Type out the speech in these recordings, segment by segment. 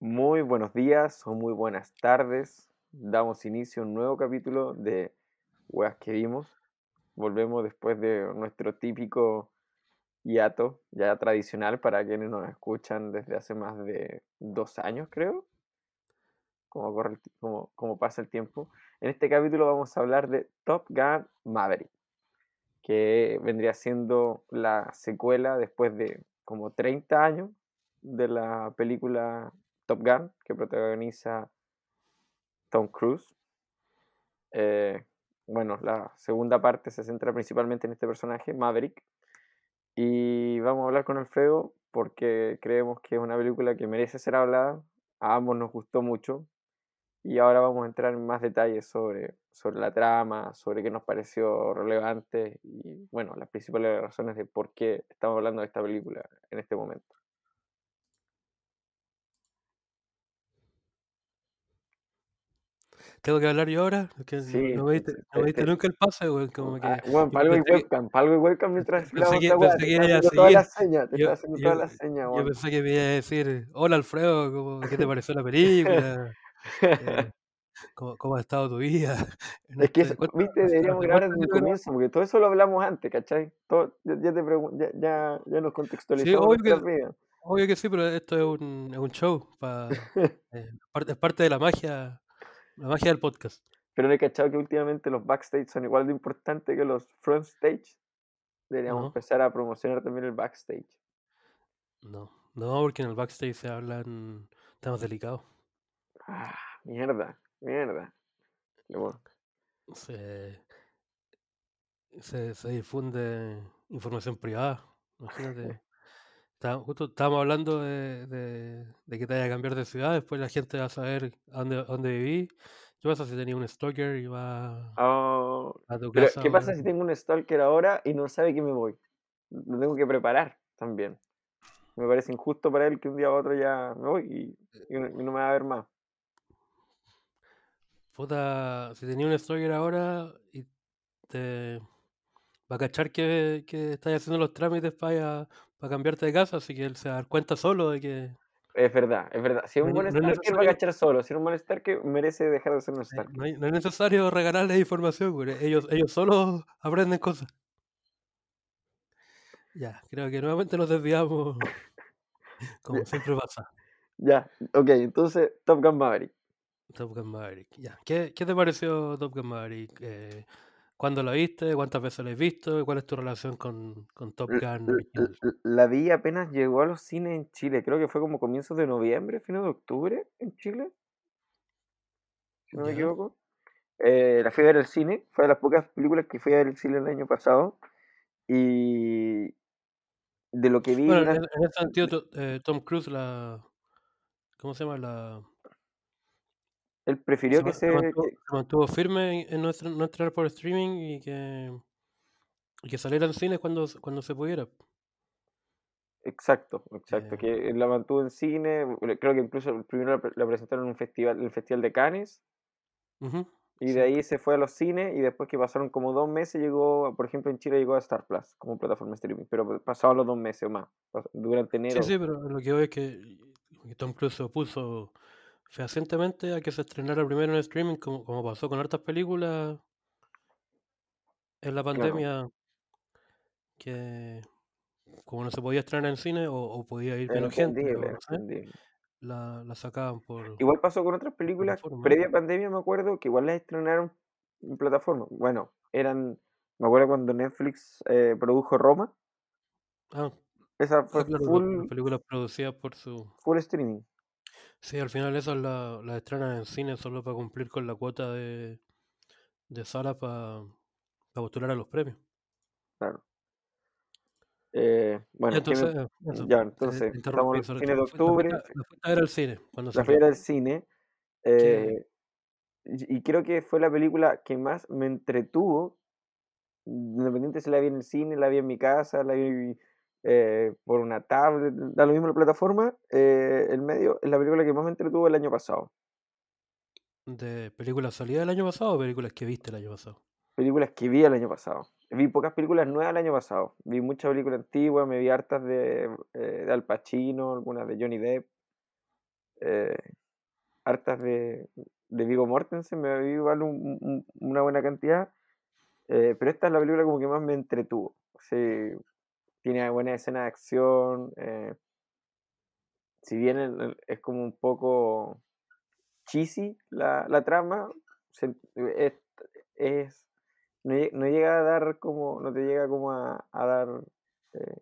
Muy buenos días o muy buenas tardes. Damos inicio a un nuevo capítulo de Weas que vimos. Volvemos después de nuestro típico hiato, ya tradicional para quienes nos escuchan desde hace más de dos años, creo. Como, como pasa el tiempo. En este capítulo vamos a hablar de Top Gun Maverick, que vendría siendo la secuela después de como 30 años de la película Top Gun, que protagoniza Tom Cruise. Eh, bueno, la segunda parte se centra principalmente en este personaje, Maverick. Y vamos a hablar con Alfredo porque creemos que es una película que merece ser hablada. A ambos nos gustó mucho. Y ahora vamos a entrar en más detalles sobre, sobre la trama, sobre qué nos pareció relevante y, bueno, las principales razones de por qué estamos hablando de esta película en este momento. Tengo que hablar yo ahora, que Sí, no me diste, sí, no me te- diste te- nunca el pase, weón, como que... Ah, bueno, que- webcam, para algo hay webcam mientras Pensé que- pensé que está iba a haciendo todas las señas, te yo, haciendo yo- todas las señas, yo pensé que me iba a decir, hola Alfredo, ¿cómo- ¿qué te pareció la película? Eh, ¿cómo, cómo ha estado tu vida? Es que, este- eso, ¿cuánto- viste, deberíamos grabar desde el comienzo, porque todo eso lo hablamos antes, ¿cachai? Todo, ya, ya te ya, ya, ya nos Sí, contextualizamos obvio que, obvio que sí, pero esto es un, es un show, pa, eh, parte, es parte de la magia, la magia del podcast. Pero no he cachado que últimamente los backstage son igual de importantes que los front stage. Deberíamos No. empezar a promocionar también el backstage. No, no, porque en el backstage se hablan temas delicados. Ah, mierda, mierda. Se, se, se difunde información privada. Imagínate. Está- justo estábamos hablando de, de, de que te vaya a cambiar de ciudad, después la gente va a saber dónde, dónde viví. ¿Qué pasa si tenía un stalker y va Ah, a tu casa? ¿qué pasa si tengo un stalker ahora y no sabe que me voy? Lo tengo que preparar también. Me parece injusto para él que un día u otro ya me voy y, y no, y no me va a ver más. Puta, si tenía un stalker ahora y te va a cachar que, que estás haciendo los trámites para, para cambiarte de casa, así que él se va a dar cuenta solo de que Es verdad, es verdad. Si es un buen no es stalker va a cachar solo. Si es un buen stalker merece dejar de ser un. No, hay- no es necesario regalarles información, güey. Ellos, ellos solo aprenden cosas. Ya, creo que nuevamente nos desviamos, como siempre pasa. Ya, ok, entonces Top Gun Maverick. Top Gun Maverick. Ya. ¿Qué, qué te pareció Top Gun Maverick? Eh, ¿Cuándo la viste? ¿Cuántas veces la has visto? ¿Cuál es tu relación con, con Top Gun La vi apenas llegó a los cines en Chile. Creo que fue como comienzos de noviembre, fines de octubre en Chile, si no me equivoco. Eh, la fui a ver al cine. Fue de las pocas películas que fui a ver al cine el año pasado. Y de lo que vi Bueno, en, durante... en ese sentido, eh, Tom Cruise la... ¿Cómo se llama? La, Él prefirió se, que se mantuvo, que- se mantuvo firme en, no, estrenar por streaming y que, y que saliera en cines cuando, cuando se pudiera. Exacto, exacto. Eh, Que la mantuvo en cine. Creo que incluso primero la, pre- la presentaron en un festival, en el Festival de Cannes. Y de sí. ahí se fue a los cines y después que pasaron como dos meses llegó, por ejemplo en Chile llegó a Star Plus como plataforma de streaming, pero pasaban los dos meses o más, durante Sí, enero. sí, pero lo que veo es que Tom Cruise se opuso fehacientemente a que se estrenara primero en streaming, como, como pasó con hartas películas en la Claro, pandemia, que como no se podía estrenar en cine o, o podía ir menos gente, no sé, la, la sacaban por Igual pasó con otras películas previa pandemia, me acuerdo, que igual las estrenaron en plataforma. Bueno, eran, me acuerdo cuando Netflix eh, produjo Roma, Ah, esa ah, fue claro, la- full, las películas producidas por su... full streaming. Sí, al final esas las la estrenan en cine solo para cumplir con la cuota de, de sala para postular a los premios. Claro. Eh, bueno, ¿qué me- entonces, eso, ya, te, entonces, estamos en fines de la, la octubre, la fuiste a ver al cine cuando la fui a salió. ver al cine. Eh, y y creo que fue la película que más me entretuvo, independiente si la vi en el cine, la vi en mi casa, la vi eh, por una tablet, da lo mismo la plataforma, eh, el medio, es la película que más me entretuvo el año pasado. ¿De películas salidas el año pasado o películas que viste el año pasado? Películas que vi el año pasado. vi pocas películas nuevas el año pasado. Vi muchas películas antiguas, me vi hartas de, eh, de Al Pacino, algunas de Johnny Depp, eh, hartas de, de Viggo Mortensen, me vi igual un- un- una buena cantidad. pero esta es la película como que más me entretuvo. Sí, tiene buena escena de acción. eh, si bien es como un poco cheesy la, la trama, se- es, es- no, no llega a dar como, no te llega como a, a dar, eh,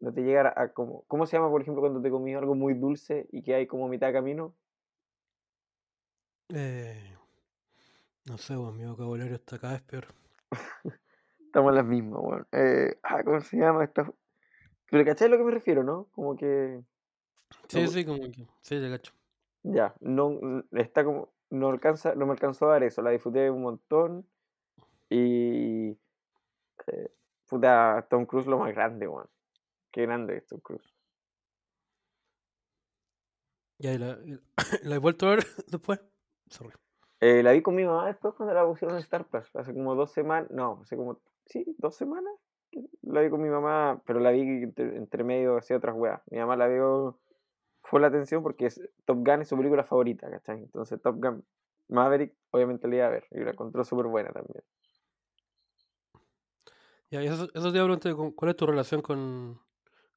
no te llega a, como, ¿cómo se llama por ejemplo cuando te comí algo muy dulce y que hay como mitad de camino? Eh, no sé, weón, mi vocabulario está cada vez peor. Estamos en las mismas, weón. Eh, ah, ¿cómo se llama esta? Pero ¿cachai a lo que me refiero, no? Como que, Sí, no, sí, como que. Sí, te cacho. ya, no, está como, no alcanza, no me alcanzó a dar eso, la disfruté un montón y, eh, puta, Tom Cruise lo más grande, weón. Qué grande es Tom Cruise. Ya, ¿y la, y la- la he vuelto a ver después? Sorry. Eh, la vi con mi mamá después cuando la pusieron en Star Plus, hace como dos semanas, no, hace como, sí, dos semanas. que La vi con mi mamá, pero la vi entre, entre medio hacia otras weas. Mi mamá la vio, fue la atención porque es, Top Gun es su película favorita, ¿cachai? Entonces Top Gun Maverick obviamente la iba a ver y la encontró súper buena también. Ya, y eso, eso te iba a preguntar, ¿cu- ¿cuál es tu relación con,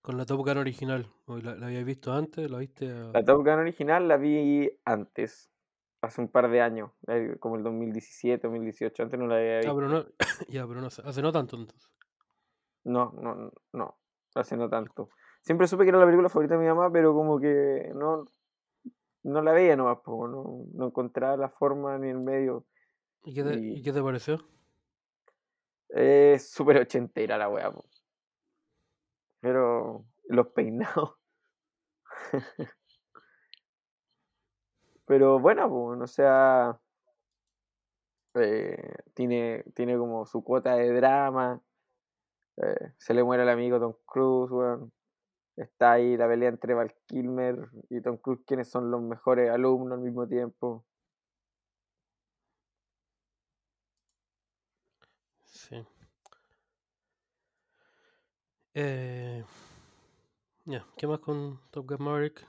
con la Top Gun original? ¿O ¿La, la habías visto antes? ¿La viste? a- La Top Gun original la vi antes, hace un par de años, eh, como el 2017, 2018, antes no la había Ah, visto. pero no. ya, pero no hace no tanto entonces. No, no, no, no, hace no tanto. Siempre supe que era la película favorita de mi mamá, pero como que no, no la veía nomás, po, no, no encontraba la forma ni el medio. ¿Y qué te, Y y qué te pareció? es súper ochentera la weá, po. Pero los peinados. Pero bueno, pues, o sea, eh, tiene, tiene como su cuota de drama. eh, se le muere el amigo Tom Cruise, weón. Está ahí la pelea entre Val Kilmer y Tom Cruise, quienes son los mejores alumnos al mismo tiempo. Sí. Eh, ya, ¿qué más con Top Gun Maverick?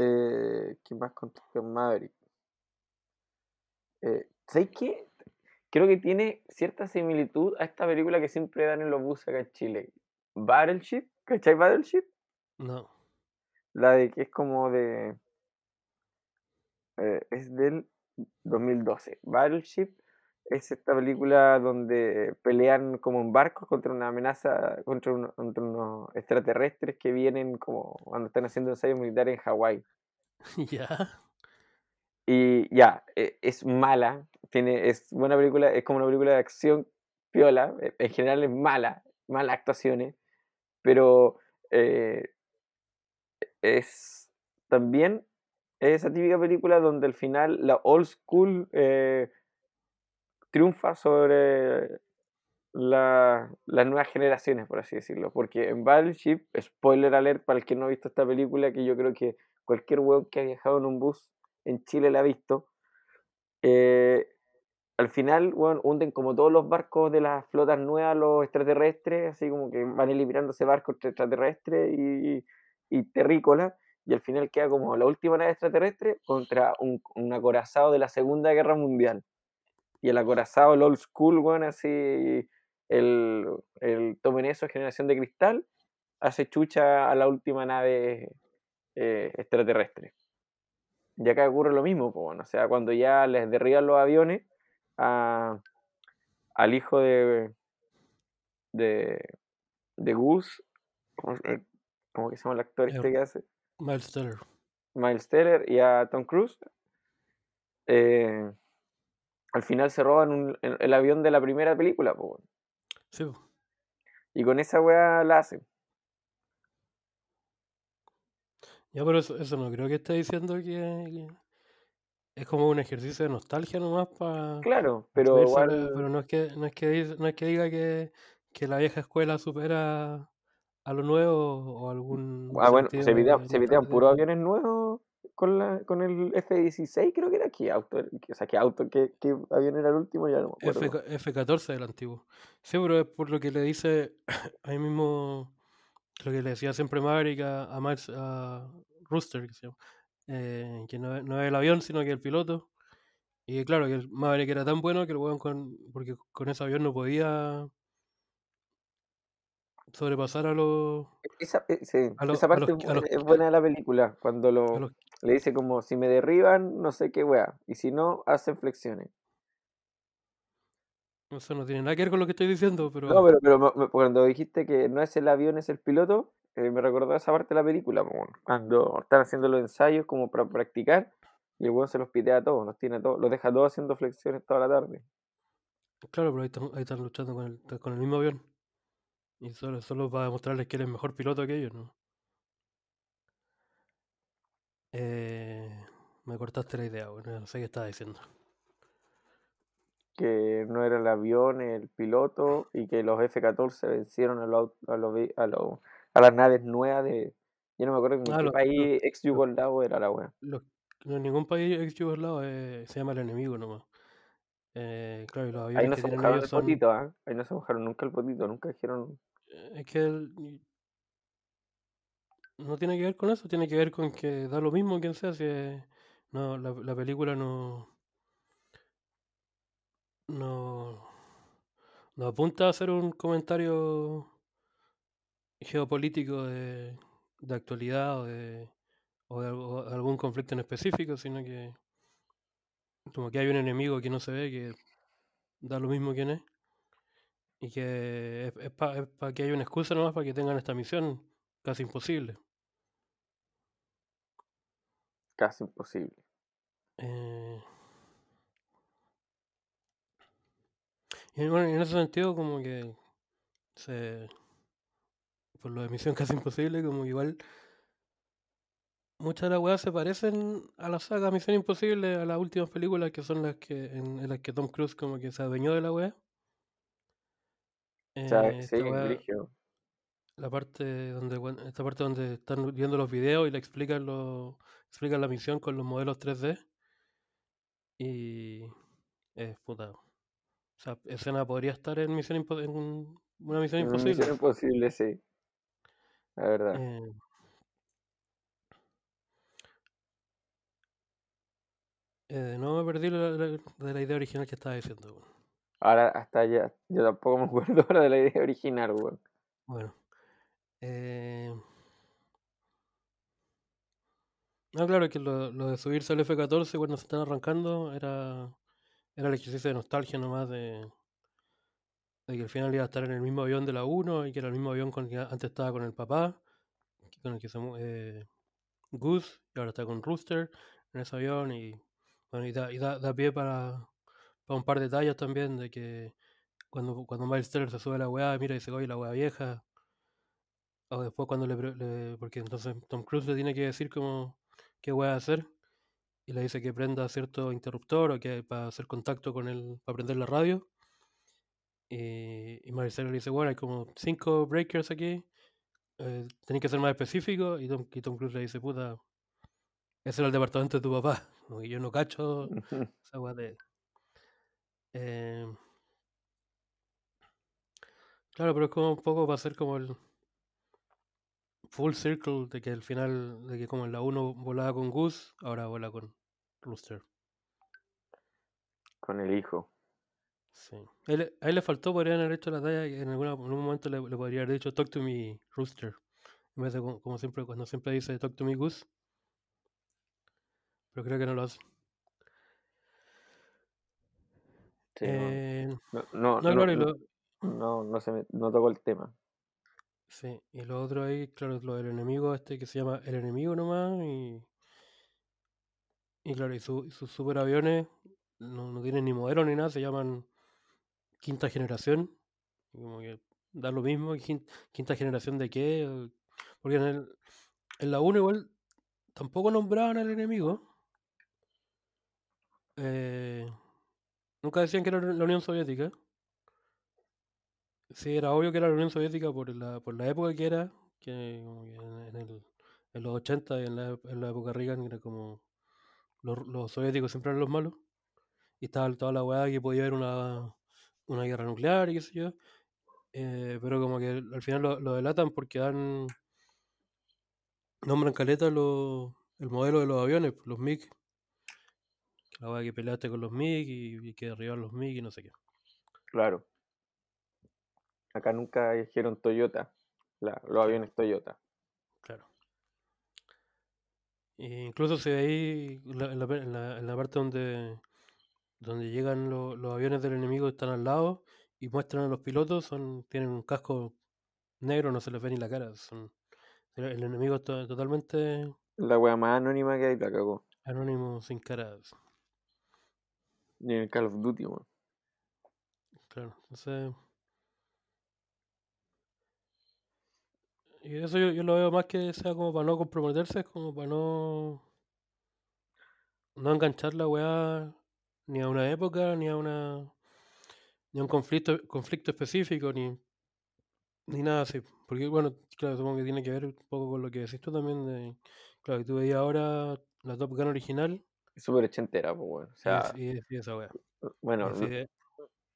Eh, ¿qué más con Top Gun Maverick? Eh, ¿sabes qué? Creo que tiene cierta similitud a esta película que siempre dan en los buses acá en Chile. Battleship, ¿cachai Battleship? No. La de que es como de... eh, es del 2012. Battleship es esta película donde pelean como en barcos contra una amenaza, contra, contra unos extraterrestres que vienen como cuando están haciendo ensayos militares en Hawái. ya. Y ya, e- es mala, tiene, es buena película, es como una película de acción piola, e- en general es mala, malas actuaciones, pero eh, es también esa típica película donde al final la old school eh, triunfa sobre la- las nuevas generaciones, por así decirlo. Porque en Battleship, spoiler alert para el que no ha visto esta película, que yo creo que cualquier weón que ha viajado en un bus en Chile la ha visto, eh, al final, weón, hunden como todos los barcos de las flotas nuevas, los extraterrestres, así como que van eliminándose barcos extraterrestres y, y terrícolas, y al final queda como la última nave extraterrestre contra un acorazado de la Segunda Guerra Mundial. Y el acorazado, el old school, weón, así, el, el tomen eso, generación de cristal, hace chucha a la última nave eh, extraterrestre. Y acá ocurre lo mismo, po, bueno, o sea, cuando ya les derriban los aviones a- al hijo de, de, de Goose, ¿cómo, se- cómo que se llama el actor este Eh, que hace? Miles Teller. Miles Teller y a Tom Cruise, eh, al final se roban un- el, el avión de la primera película, po, bueno, Sí, y con esa weá la hacen. Ya, pero eso, eso no creo que esté diciendo que, es como un ejercicio de nostalgia nomás para Claro, pero igual, pero no es que no es que no es que diga que, que la vieja escuela supera a lo nuevo o algún ah, bueno, se de, pitean, se de- puros aviones nuevos con, la, con el F-16, creo que era. ¿Qué auto? O sea, ¿qué auto? ¿Qué, qué avión era el último? Ya no me acuerdo. F, 14 el antiguo. Sí, pero es por lo que le dice ahí mismo, lo que le decía siempre Maverick a, a, Miles, a Rooster, que, se llama, eh, que no, no, es el avión, sino que el piloto. Y claro, que el Maverick era tan bueno que el weón con. porque con ese avión no podía sobrepasar a los. Esa, eh, sí, a esa parte es buena de la película, cuando lo, le dice como, si me derriban, no sé qué weá, y si no, hacen flexiones. Eso no tiene nada que ver con lo que estoy diciendo, pero... No, pero, pero cuando dijiste que no es el avión, es el piloto, eh, me recordó esa parte de la película, cuando están haciendo los ensayos como para practicar, y el weón se los pitea a todos, los tiene a todos, los deja todos haciendo flexiones toda la tarde. Claro, pero ahí están, ahí están luchando con el, con el mismo avión. Y solo, solo para demostrarles que eres mejor piloto que ellos, ¿no? Eh, me cortaste la idea, bueno, no sé qué estaba diciendo. Que no era el avión, el piloto, y que los F-14 vencieron a, los, a, los, a, los, a las naves nuevas de... Yo no me acuerdo en ah, qué país ex yugoslavo era la wea. No, ningún país ex yugoslavo eh, se llama el enemigo nomás. Eh, claro, y los aviones Ahí no se mojaron el potito, ¿eh? Ahí no se mojaron nunca el potito, nunca dijeron... Es que el, no tiene que ver con eso, tiene que ver con que da lo mismo quien sea, si no, la, la, película no, no, no apunta a hacer un comentario geopolítico de, de actualidad o de, o de, algún conflicto en específico, sino que como que hay un enemigo que no se ve, que da lo mismo quién es, y que es, es para que haya una excusa nomás para que tengan esta misión casi imposible. Casi imposible. Eh... Y bueno, en ese sentido, como que se. Por lo de misión casi imposible, como igual. Muchas de las weas se parecen a la saga Misión Imposible, a las últimas películas que son las que en, las que Tom Cruise como que se adueñó de la wea. Eh, sí, la parte donde esta parte donde están viendo los videos y le explican lo, explican la misión con los modelos 3D y es puta. O sea escena podría estar en misión en una misión imposible. Misión imposible sí. La verdad. Eh, eh, no me perdí de la idea original que estaba diciendo ahora hasta ya yo tampoco me acuerdo ahora de la idea original bueno eh... No, claro, que lo, lo, de subirse al F-14 cuando se están arrancando era, era el ejercicio de nostalgia nomás de, de que al final iba a estar en el mismo avión de la 1 y que era el mismo avión con el que antes estaba con el papá, con el que se eh, Goose, y ahora está con Rooster en ese avión y, bueno, y, da, y da, da, pie para, para un par de detalles también de que cuando, cuando Miles Teller se sube a la weá, mira y dice, oye, la weá vieja, o después cuando le, Porque entonces Tom Cruise le tiene que decir como qué a hacer. Y le dice que prenda cierto interruptor o que para hacer contacto con él, para prender la radio. Y, y Marcelo le dice, bueno, hay como cinco breakers aquí. Eh, Tenéis que ser más específico. Y Tom, y Tom, Cruise le dice, puta, ese era el departamento de tu papá. Como yo no cacho esa weá de... Eh, claro, pero es como un poco para hacer como el full circle de que al final, de que como en la 1 volaba con Goose, ahora vuela con Rooster. Con el hijo. Sí. A él, le faltó, podrían haber hecho la talla y en, alguna, en algún momento le, le, podría haber dicho Talk to me Rooster. En vez de como, siempre, cuando siempre dice Talk to me Goose. Pero creo que no lo hace. Sí, eh, no, no, no, no, no, no, se me, no tocó el tema. Sí, y lo otro ahí, claro, lo del enemigo este que se llama el enemigo nomás y... Y claro, y, sus superaviones no, no tienen ni modelo ni nada, se llaman quinta generación. Como que da lo mismo, quinta generación de qué. Porque en, el, en la 1 igual tampoco nombraban al enemigo. Eh, nunca decían que era la Unión Soviética. Sí, era obvio que era la Unión Soviética por la, por la época que era, en, el, en los 80 y en la, en la época Reagan era como los, los soviéticos siempre eran los malos y estaba toda la weá que podía haber una, una guerra nuclear y qué sé yo. Eh, pero como que al final lo, lo delatan porque dan nombran caleta lo, el modelo de los aviones, los MiG. La weá que peleaste con los MiG y, y que derribaron los MiG y no sé qué. Claro. Acá nunca dijeron Toyota, la- los aviones Toyota. Claro. E incluso ve ahí en la, en la- en la parte donde, donde llegan lo- los aviones del enemigo están al lado y muestran a los pilotos, son, tienen un casco negro, no se les ve ni la cara. Son, el enemigo está totalmente La wea más anónima que hay, la cagó. anónimo, sin cara. Ni en el Call of Duty, weón. Claro, entonces. Y eso yo, yo lo veo más que sea como para no comprometerse, es como para no. No enganchar la weá ni a una época, ni a una. ni a un conflicto, conflicto específico, ni. ni nada así. Porque, bueno, claro, supongo que tiene que ver un poco con lo que decís tú también. De, claro, que tú veías ahora la Top Gun original súper ochentera, pues, weón. O sea, y, es- y esa bueno, Y así de-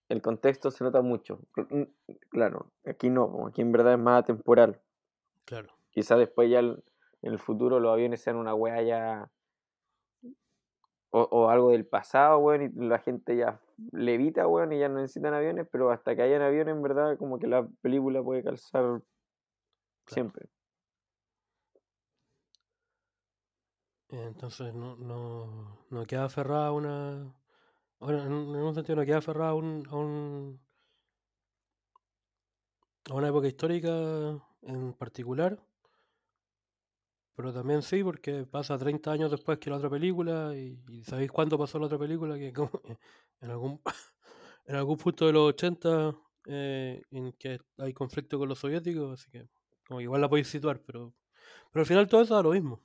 el contexto se nota mucho. Cl- Claro, aquí no, aquí en verdad es más atemporal. claro, Quizá después ya el- en el futuro los aviones sean una wea ya. O, o algo del pasado, weón, y la gente ya levita, weón, y ya no necesitan aviones, pero hasta que hayan aviones, en verdad, como que la película puede calzar siempre. Entonces no, no, no queda aferrada a una. Bueno, en, un- en un sentido no queda aferrada a un, a un. a una época histórica en particular. Pero también sí, porque pasa 30 años después que la otra película. Y, ¿sabéis cuándo pasó la otra película? Que como en algún en algún punto de los 80 eh, en que hay conflicto con los soviéticos, así que como igual la podéis situar, pero, pero al final todo eso da lo mismo.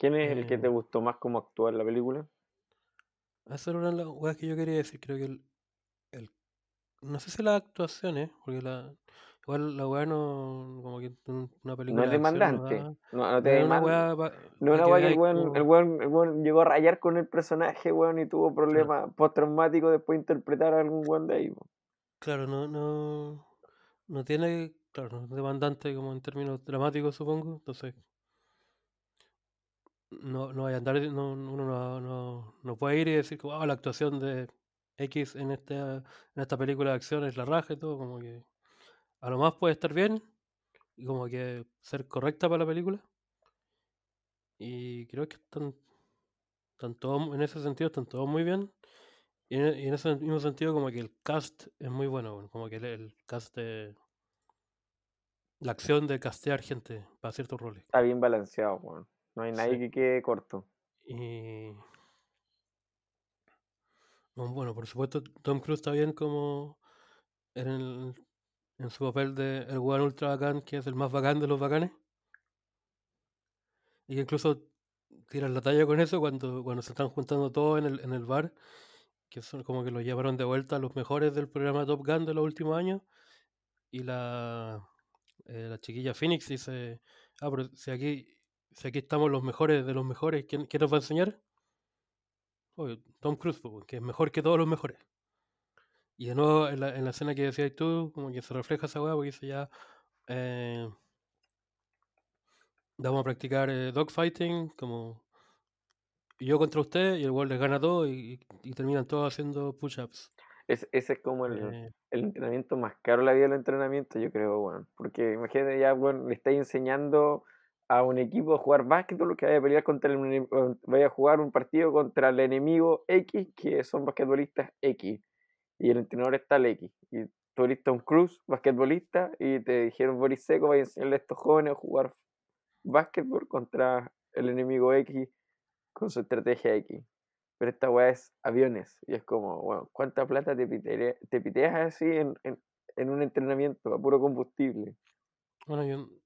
¿Quién es el que te Eh, gustó más cómo actúa en la película? Esa era una de las weas que yo quería decir. Creo que el, el- no sé si las actuaciones, porque la, igual la wea no, como que un- una No película es de acción no demandante. da, No, no te no es una demanda. No es weá que el weón, el como, weón, el weón llegó a rayar con el personaje, weón, y tuvo claro, problemas postraumáticos después de interpretar a algún weón de ahí. claro, no, no, no tiene, claro, no es demandante como en términos dramáticos, supongo, entonces no, no vaya a andar, no, uno no, no, no puede ir y decir como, "Ah, la actuación de X en esta, en esta película de acción es la raja y todo, como que a lo más puede estar bien y como que ser correcta para la película. Y creo que están, están en ese sentido, están todos muy bien. Y en, ese mismo sentido, como que el cast es muy bueno, como que el, cast de. La acción de castear gente para ciertos roles. Está bien balanceado, weón. No hay nadie Sí. que quede corto. Y. Bueno, bueno, por supuesto, Tom Cruise está bien como en, el, en su papel de el weón ultra bacán, que es el más bacán de los bacanes. Y que incluso tiran la talla con eso cuando, cuando se están juntando todos en el, en el bar, que son como que los llevaron de vuelta a los mejores del programa Top Gun de los últimos años. Y la, eh, la chiquilla Phoenix dice, ah, pero si aquí, si aquí estamos los mejores de los mejores, ¿quién, quién nos va a enseñar? Tom Cruise, que es mejor que todos los mejores. Y de nuevo, en la, en la escena que decías tú, como que se refleja esa weá, porque dice ya, eh, vamos a practicar eh, dogfighting, como yo contra usted, y el weón les gana todo, y, y terminan todos haciendo push-ups. Es- ese es como el, Eh, el entrenamiento más caro la vida del entrenamiento, yo creo, weón. Porque imagínate ya, weón, le estáis enseñando a un equipo a jugar básquetbol que vaya a pelear contra el vaya a jugar un partido contra el enemigo X, que son basquetbolistas X. Y el entrenador está el X. Y tú eres Tom Cruise, basquetbolista, y te dijeron Boris Seco, vaya a enseñarle a estos jóvenes a jugar básquetbol contra el enemigo X con su estrategia X. Pero esta weá es aviones. Y es como, bueno, ¿cuánta plata te, pitere- te piteas así en, en, en un entrenamiento a puro combustible? bueno, John,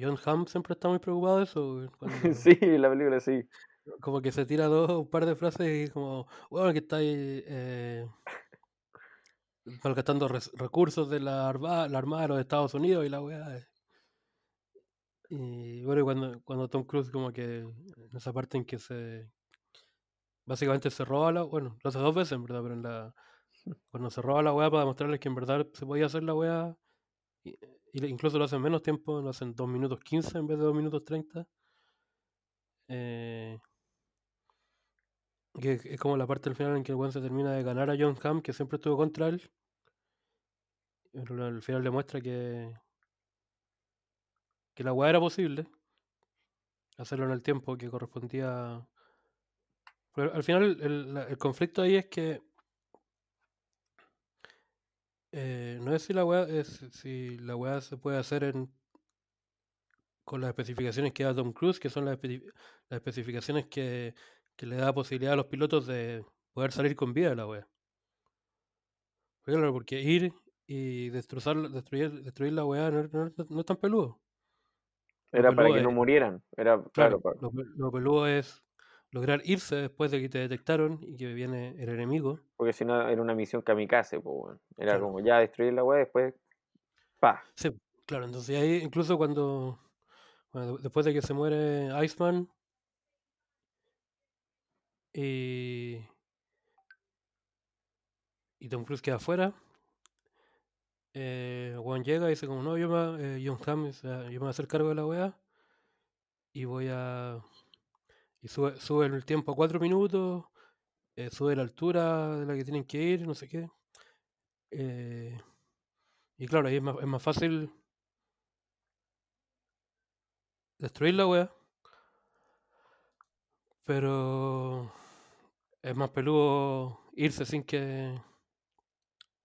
John Hamm siempre está muy preocupado de eso, cuando sí, la película sí. como que se tira dos, un par de frases y como, bueno, que está ahí, eh, malgastando res- recursos de la, arma- la Armada de los Estados Unidos y la weá. eh. Y bueno, y cuando, cuando Tom Cruise como que en esa parte en que se básicamente se roba la, bueno, lo hace dos veces en verdad, pero en la cuando se roba la weá para demostrarles que en verdad se podía hacer la weá, incluso lo hacen menos tiempo, lo hacen 2 minutos 15 en vez de 2 minutos 30. Eh, es- como la parte del final en que el weón se termina de ganar a John Hamm, que siempre estuvo contra él. Pero al final le muestra que, que la weá era posible, hacerlo en el tiempo que correspondía. Pero al final el, el conflicto ahí es que eh, no es si la weá es si la weá se puede hacer en con las especificaciones que da Tom Cruise, que son las, las especificaciones que, que le da posibilidad a los pilotos de poder salir con vida de la weá. Porque, Claro, porque ir y destrozar, destruir, destruir la weá no, no- no- es tan peludo. Era para que no murieran. Era, Claro, claro, pa- lo, pe- lo peludo es lograr irse después de que te detectaron y que viene el enemigo. porque si no era una misión kamikaze, pues, weón. Era Claro. como ya destruir la web, después, pa. Sí, claro, entonces ahí incluso cuando, bueno, de- después de que se muere Iceman y, y Tom Cruise queda afuera, eh, Juan llega y dice como, no, yo me, eh, John Hamm dice, "Ah, yo me voy a hacer cargo de la weá y voy a... Y sube, sube el tiempo a cuatro minutos, eh, sube la altura de la que tienen que ir, no sé qué. Eh, y claro, ahí es más, es más fácil destruir la wea. Pero es más peludo irse sin que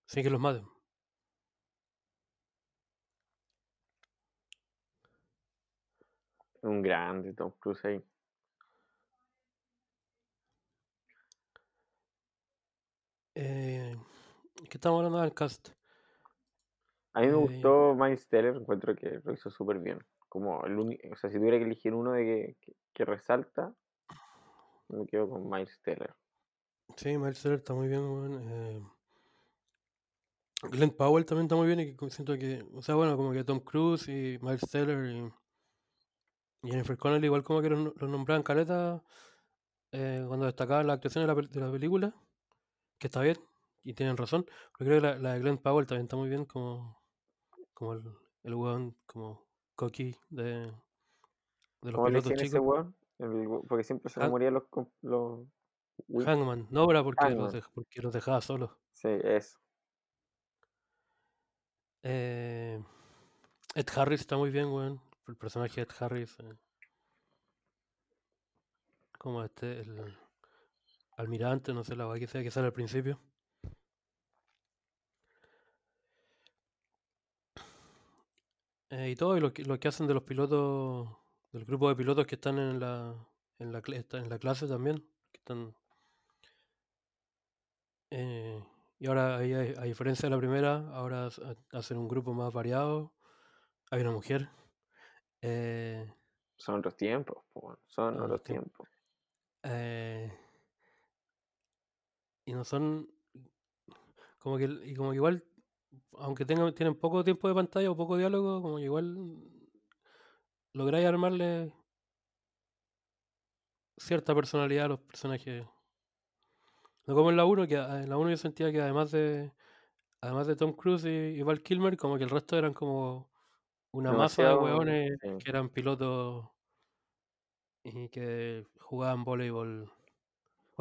sin que los maten. Un grande Tom Cruise ahí. Eh, ¿Qué estamos hablando del cast? A mí me Eh, gustó Miles Teller, encuentro que lo hizo súper bien. Como el o sea, si tuviera que elegir uno de que, que, que resalta, me quedo con Miles Teller. Sí, Miles Teller está muy bien, weón. Eh, Glenn Powell también está muy bien y siento que, o sea, bueno, como que Tom Cruise y Miles Teller y y Jennifer Connelly igual como que los, los nombraban caleta eh, cuando destacaban de la, pel- de la película, que está bien y tienen razón, pero creo que la, la de Glenn Powell también está muy bien como, como el, el weón como cocky de, de los ¿Cómo le pilotos decían ese chicos. weón? El porque siempre se Han- morían los, los Hangman, no, era porque los, porque los dejaba solos. Sí, eso. Eh, Ed Harris está muy bien, weón. El personaje de Ed Harris. eh, como este, el almirante, no sé la que sea que sale al principio. Eh, y todo, y lo que, lo que hacen de los pilotos, del grupo de pilotos que están en la, en la, en la clase también. Que están, eh, y ahora, a diferencia de la primera, ahora ha- hacen un grupo más variado. Hay una mujer. eh, Son otros tiempos, Son otros tiempos. Eh, y no son como que y como que igual aunque tengan tienen poco tiempo de pantalla o poco diálogo como que igual lográis armarle cierta personalidad a los personajes no como en la 1 que en la 1 yo sentía que además de además de Tom Cruise y, y Val Kilmer como que el resto eran como una masa de hueones sí. que eran pilotos y que jugaban voleibol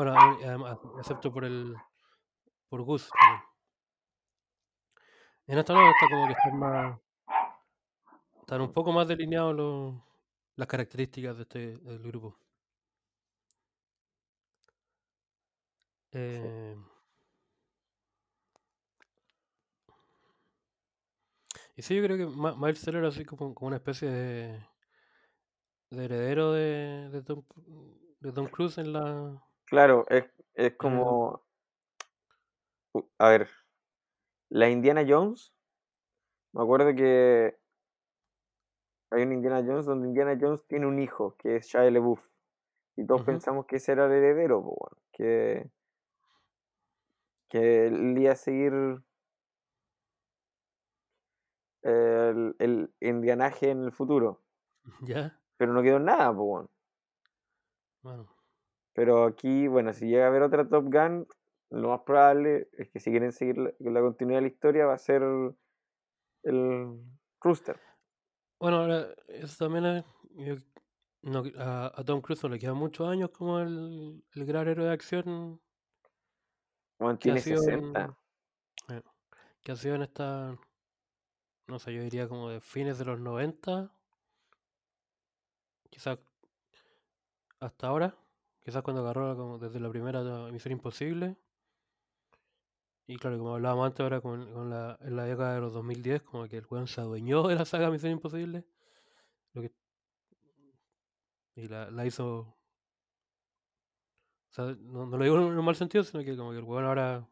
bueno además, excepto por el por Gus. En esta nueva está como que están más. Están un poco más delineados los, las características de este del grupo. Eh, y sí, yo creo que Miles Teller así como, como una especie de, de heredero de, de, Tom, de Tom Cruise en la. Claro, es, es como. A ver, la Indiana Jones. Me acuerdo que hay un Indiana Jones donde Indiana Jones tiene un hijo, que es Shia LaBeouf. Y todos pensamos que ese era el heredero, que, que él iba a seguir el, el engranaje en el futuro. ¿Ya? Pero no quedó nada, pues. Bueno, Pero aquí, bueno, si llega a haber otra Top Gun, lo más probable es que si quieren seguir la, la continuidad de la historia va a ser el, Rooster. bueno, ahora, eso también es. yo- no, a, a Tom Cruise no le quedan muchos años como el, el gran héroe de acción que ha tiene sido 60. en, eh, que ha sido en esta. No sé, yo diría como de fines de los 90. Quizás hasta ahora. Quizás cuando agarró como desde la primera Misión Imposible. Y claro, como hablábamos antes ahora con, la, en la década de los 2010, como que el weón se adueñó de la saga Misión Imposible. Y la, la hizo. O sea, no, no lo digo en un mal sentido, sino que como que el weón ahora.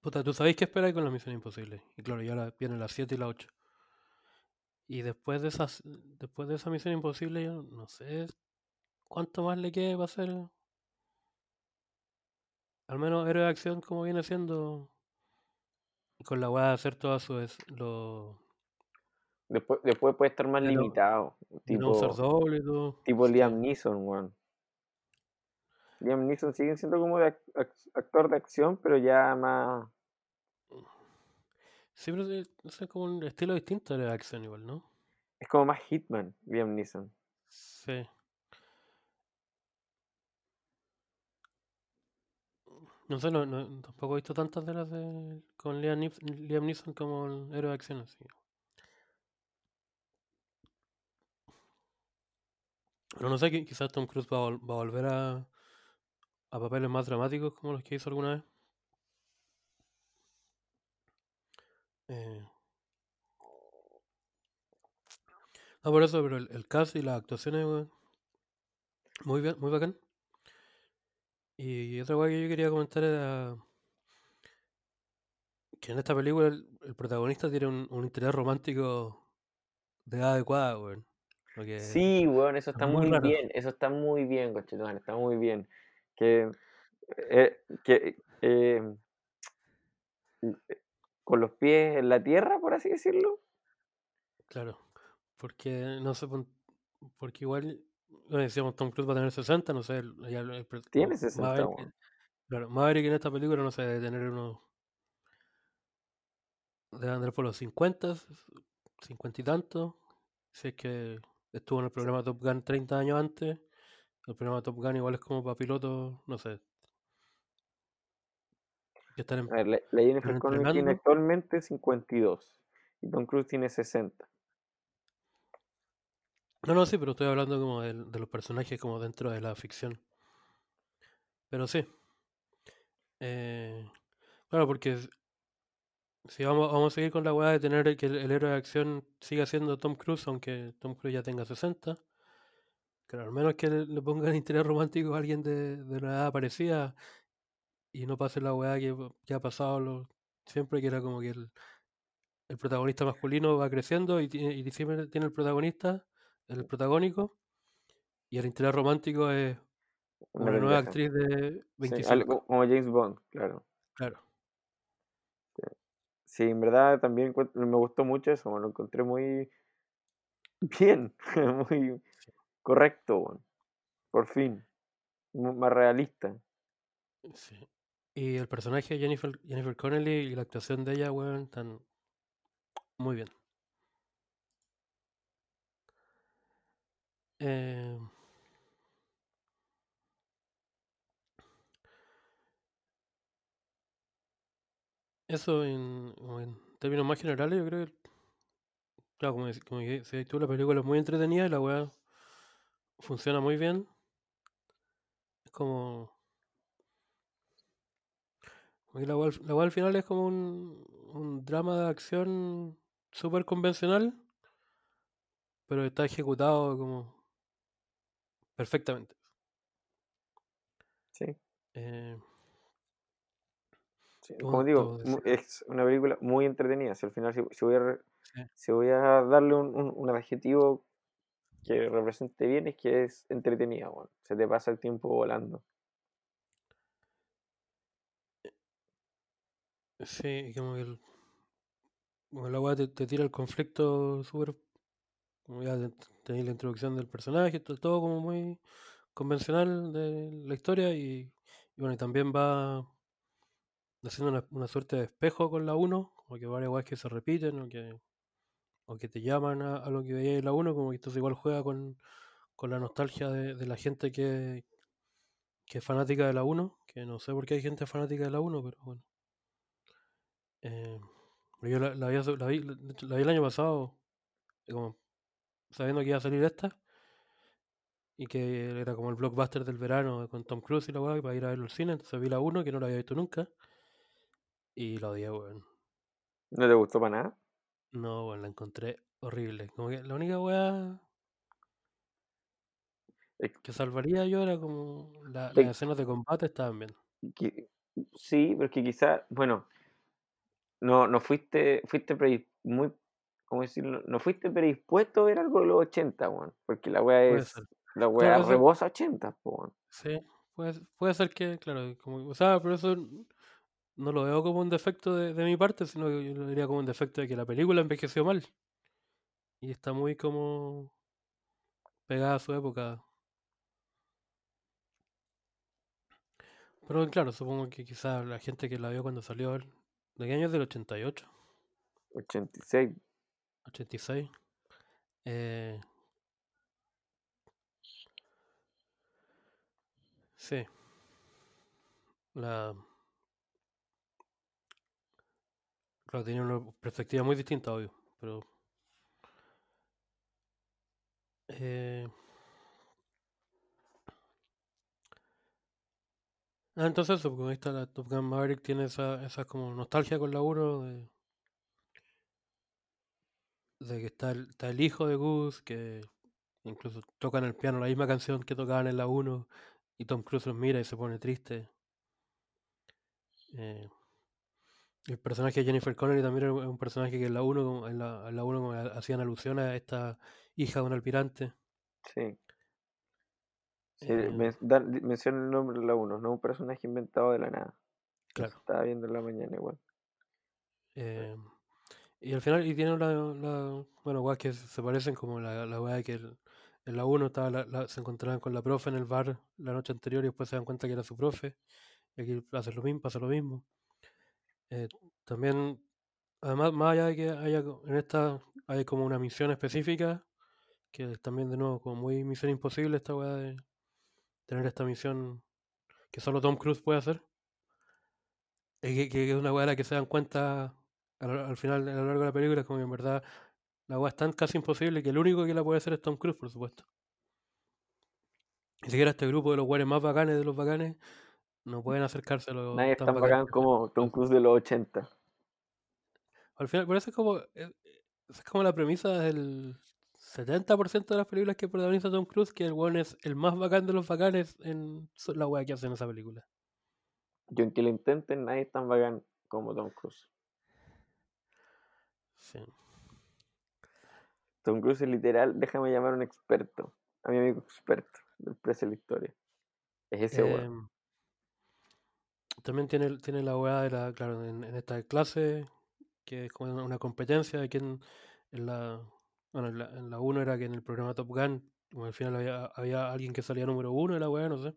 Puta, tú sabéis qué esperáis con la Misión Imposible. Y claro, ya ahora vienen las 7 y las 8. Y después de esas, después de esa Misión Imposible, yo no sé cuánto más le quede para hacer. Al menos héroe de acción como viene siendo. Con la weá de hacer todas sus. Lo, Después, después puede estar más limitado. Tipo, doble y todo. tipo Liam Neeson, weón. Liam Neeson sigue siendo como de ac- ac- actor de acción, pero ya más. Sí, pero es es como un estilo distinto de acción igual, ¿no? Es como más Hitman, Liam Neeson. Sí. No sé, no, no- tampoco he visto tantas de las de con Liam, Nees- Liam Neeson como el héroe de acción así. Pero no sé, qui- quizás Tom Cruise va va a volver a, a papeles más dramáticos como los que hizo alguna vez. Eh, No, por eso, pero el, el cast y las actuaciones, muy bien, muy bacán. Y otra cosa que yo quería comentar era que en esta película el, el protagonista tiene un, un interés romántico de edad adecuada, weón. Sí, weón, eso es está muy raro. bien. Eso está muy bien, conchetumare, está muy bien. Que. eh, que eh, con los pies en la tierra, por así decirlo. Claro, porque no sé, porque igual, bueno, decíamos Tom Cruise va a tener 60, no sé, el, ya el- Tiene o 60, Maverick, weón. claro, Maverick en esta película no sé, debe tener unos, debe andar por los 50, 50 y tantos, si es que estuvo en el programa Top Gun 30 años antes, el programa Top Gun igual es como para pilotos, no sé, que están en, A ver, la, la Jennifer Connelly tiene actualmente 52 y Tom Cruise tiene 60. No, no, sí, pero estoy hablando como de, los personajes como dentro de la ficción. Pero sí. Eh, claro, porque si vamos, vamos a seguir con la weá de tener que el, héroe de acción siga siendo Tom Cruise, aunque Tom Cruise ya tenga 60. Claro, al menos que le, pongan interés romántico a alguien de, de una edad parecida y no pase la weá que, que ha pasado siempre, que era como que el, el protagonista masculino va creciendo y, tiene, y siempre tiene el protagonista, el protagónico, y el interés romántico es Una una nueva actriz de Sí, 25. algo como James Bond, claro. Claro. Sí, en verdad también me gustó mucho eso, lo encontré muy bien, muy correcto, por fin, más realista. Sí. Y el personaje de Jennifer, Jennifer Connelly y la actuación de ella, weón, están muy bien. Eh, eso en, términos más generales, yo creo que, claro, como, como que tú la película es muy entretenida y la weá funciona muy bien. Es como, que la weá, la weá al final es como un, un drama de acción súper convencional, pero está ejecutado como perfectamente. Sí, Eh, sí, ¿cómo Como digo, es una película muy entretenida. Si al final, si, si voy, a, Sí. si voy a darle un, un- un adjetivo que represente bien, es que es entretenida, weón. Se te pasa el tiempo volando. Sí, como que el- Como la weá te, te tira el conflicto súper. Como ya te- tenéis la introducción del personaje, todo, como muy convencional de la historia y, bueno, y también va haciendo una, una suerte de espejo con la 1, como que varias weas que se repiten o que, o que te llaman a, lo que veías en la 1, como que entonces igual juega con, con la nostalgia de, la gente que, que es fanática de la 1, que no sé por qué hay gente fanática de la 1, pero bueno. Eh, yo la, la vi, la vi- la vi el año pasado, como sabiendo que iba a salir esta, y que era como el blockbuster del verano con Tom Cruise y la weá, para ir a verlo al cine, entonces vi la 1, que no la había visto nunca, y la odié, weón. ¿No te gustó para nada? No, weón, la encontré horrible. Como que la única weá que salvaría yo era como la- las escenas de combate estaban bien. sí, porque quizás, bueno, no, no fuiste, fuiste muy, ¿cómo decirlo? No fuiste predispuesto a ver algo de los 80, weón. Porque la weá es, la weá rebosa 80, po, weón. Sí, puede, puede ser que, claro, como, o sea, pero eso no lo veo como un defecto de, de mi parte, sino que yo lo diría como un defecto de que la película envejeció mal. Y está muy como pegada a su época. Pero claro, supongo que quizás la gente que la vio cuando salió, ¿de qué año es del 88? 86. 86. Eh, sí. La, claro, tenía una perspectiva muy distinta, obvio. Pero. Eh, ah, entonces porque ahí está la Top Gun Maverick, tiene esa, esa como nostalgia con la 1 de, de que está el, está el hijo de Gus, que incluso tocan el piano la misma canción que tocaban en la 1, y Tom Cruise los mira y se pone triste. Eh, el personaje de Jennifer Connelly también era un personaje que en la 1 como- en la, en la 1 como ha- hacían alusión a esta hija de un almirante. Sí. Sí, Eh, menciona el nombre de la 1, no un personaje inventado de la nada. Claro. Estaba viendo en la mañana igual. Eh, y al final, y tienen la, bueno, weas que se parecen como la, la wea que en la 1 estaba la- se encontraban con la profe en el bar la noche anterior y después se dan cuenta que era su profe. Y aquí hace lo mismo, pasa lo mismo. Eh, también, además, más allá de que haya en esta hay como una misión específica, que también de nuevo como muy misión imposible esta wea de tener esta misión que solo Tom Cruise puede hacer. Y que, que es una weá de la que se dan cuenta al, al final, a lo largo de la película, es como que en verdad la weá es tan casi imposible que el único que la puede hacer es Tom Cruise, por supuesto. Ni siquiera este grupo de los weones más bacanes de los bacanes no pueden acercarse a los Nadie es tan bacán como Tom Cruise. De los 80. Al final, por eso es como, es, es como la premisa del 70% de las películas que protagoniza Tom Cruise, que el weón es el más bacán de los bacanes en la weá que hace en esa película. Yo en que lo intenten, nadie es tan bacán como Tom Cruise. Sí. Tom Cruise es literal, déjame llamar a un experto, a mi amigo experto del precio de la historia. Es ese. Em, también tiene, tiene la weá de la, claro, en, en esta clase, que es como una- competencia de quién en la, bueno, en la, en la 1 era que en el programa Top Gun, como al final había, había alguien que salía número uno de la weá, no sé.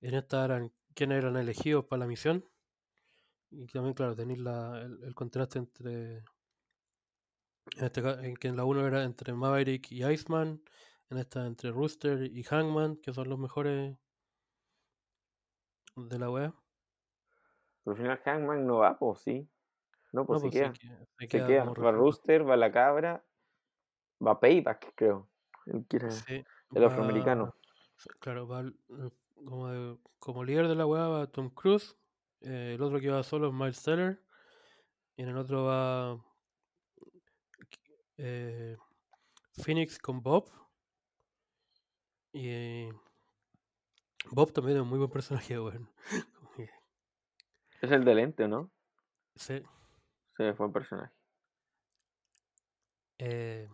En esta eran quiénes eran elegidos para la misión. Y también, claro, tenéis la, el, el contraste entre, en este ca- en que en la 1 era entre Maverick y Iceman, en esta entre Rooster y Hangman, que son los mejores de la weá. Pero al final Hangman no va, pues sí. No, pues No, se pues queda. se Se queda queda. como Va. Rooster, va la cabra, va Payback, creo. El que era Sí, el afroamericano. va, claro, va como, como líder de la weá va Tom Cruise, eh, el otro que va solo es Miles Teller, y en el otro va eh, Phoenix con Bob, y Bob también es un muy buen personaje, que, Es el de lente, ¿no? sí, Sí, fue un personaje. eh,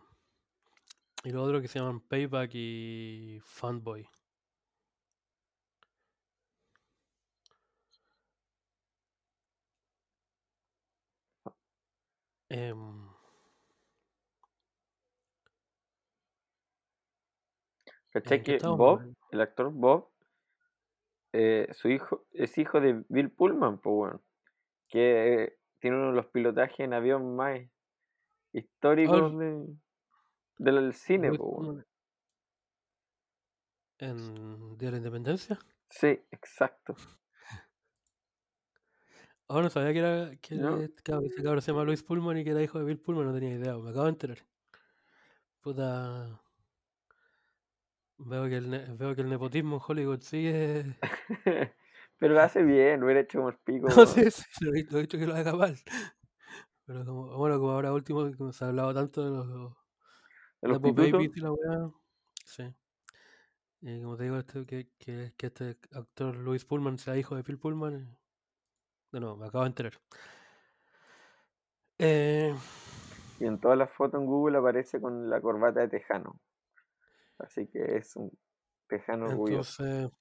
y los otros que se llaman Payback y Funboy. Em, ¿Cachai ¿en qué que? Bob, el actor Bob, eh, su hijo, es hijo de Bill Pullman, pues weón, que eh, tiene uno de los pilotajes en avión más históricos Oh, de, del cine, pues En Día de la Independencia. Sí, exacto. Ahora no sabía que era que, ¿No? que ese cabrón se llama Luis Pullman y que era hijo de Bill Pullman, no tenía idea, me acabo de enterar. Puta. Veo que el, ne- veo que el nepotismo en Hollywood sigue. Pero lo hace bien, lo hubiera hecho como el pico. No sé lo he, lo he dicho que lo haga mal. Pero como, bueno, como ahora último, como se ha hablado tanto de los De los Babies y la weá. Sí. Y como te digo, este, que, que, que este actor Luis Pullman sea hijo de Bill Pullman. De nuevo, me acabo de enterar. Eh, y en todas las fotos en Google aparece con la corbata de tejano. Así que es un tejano orgulloso. entonces,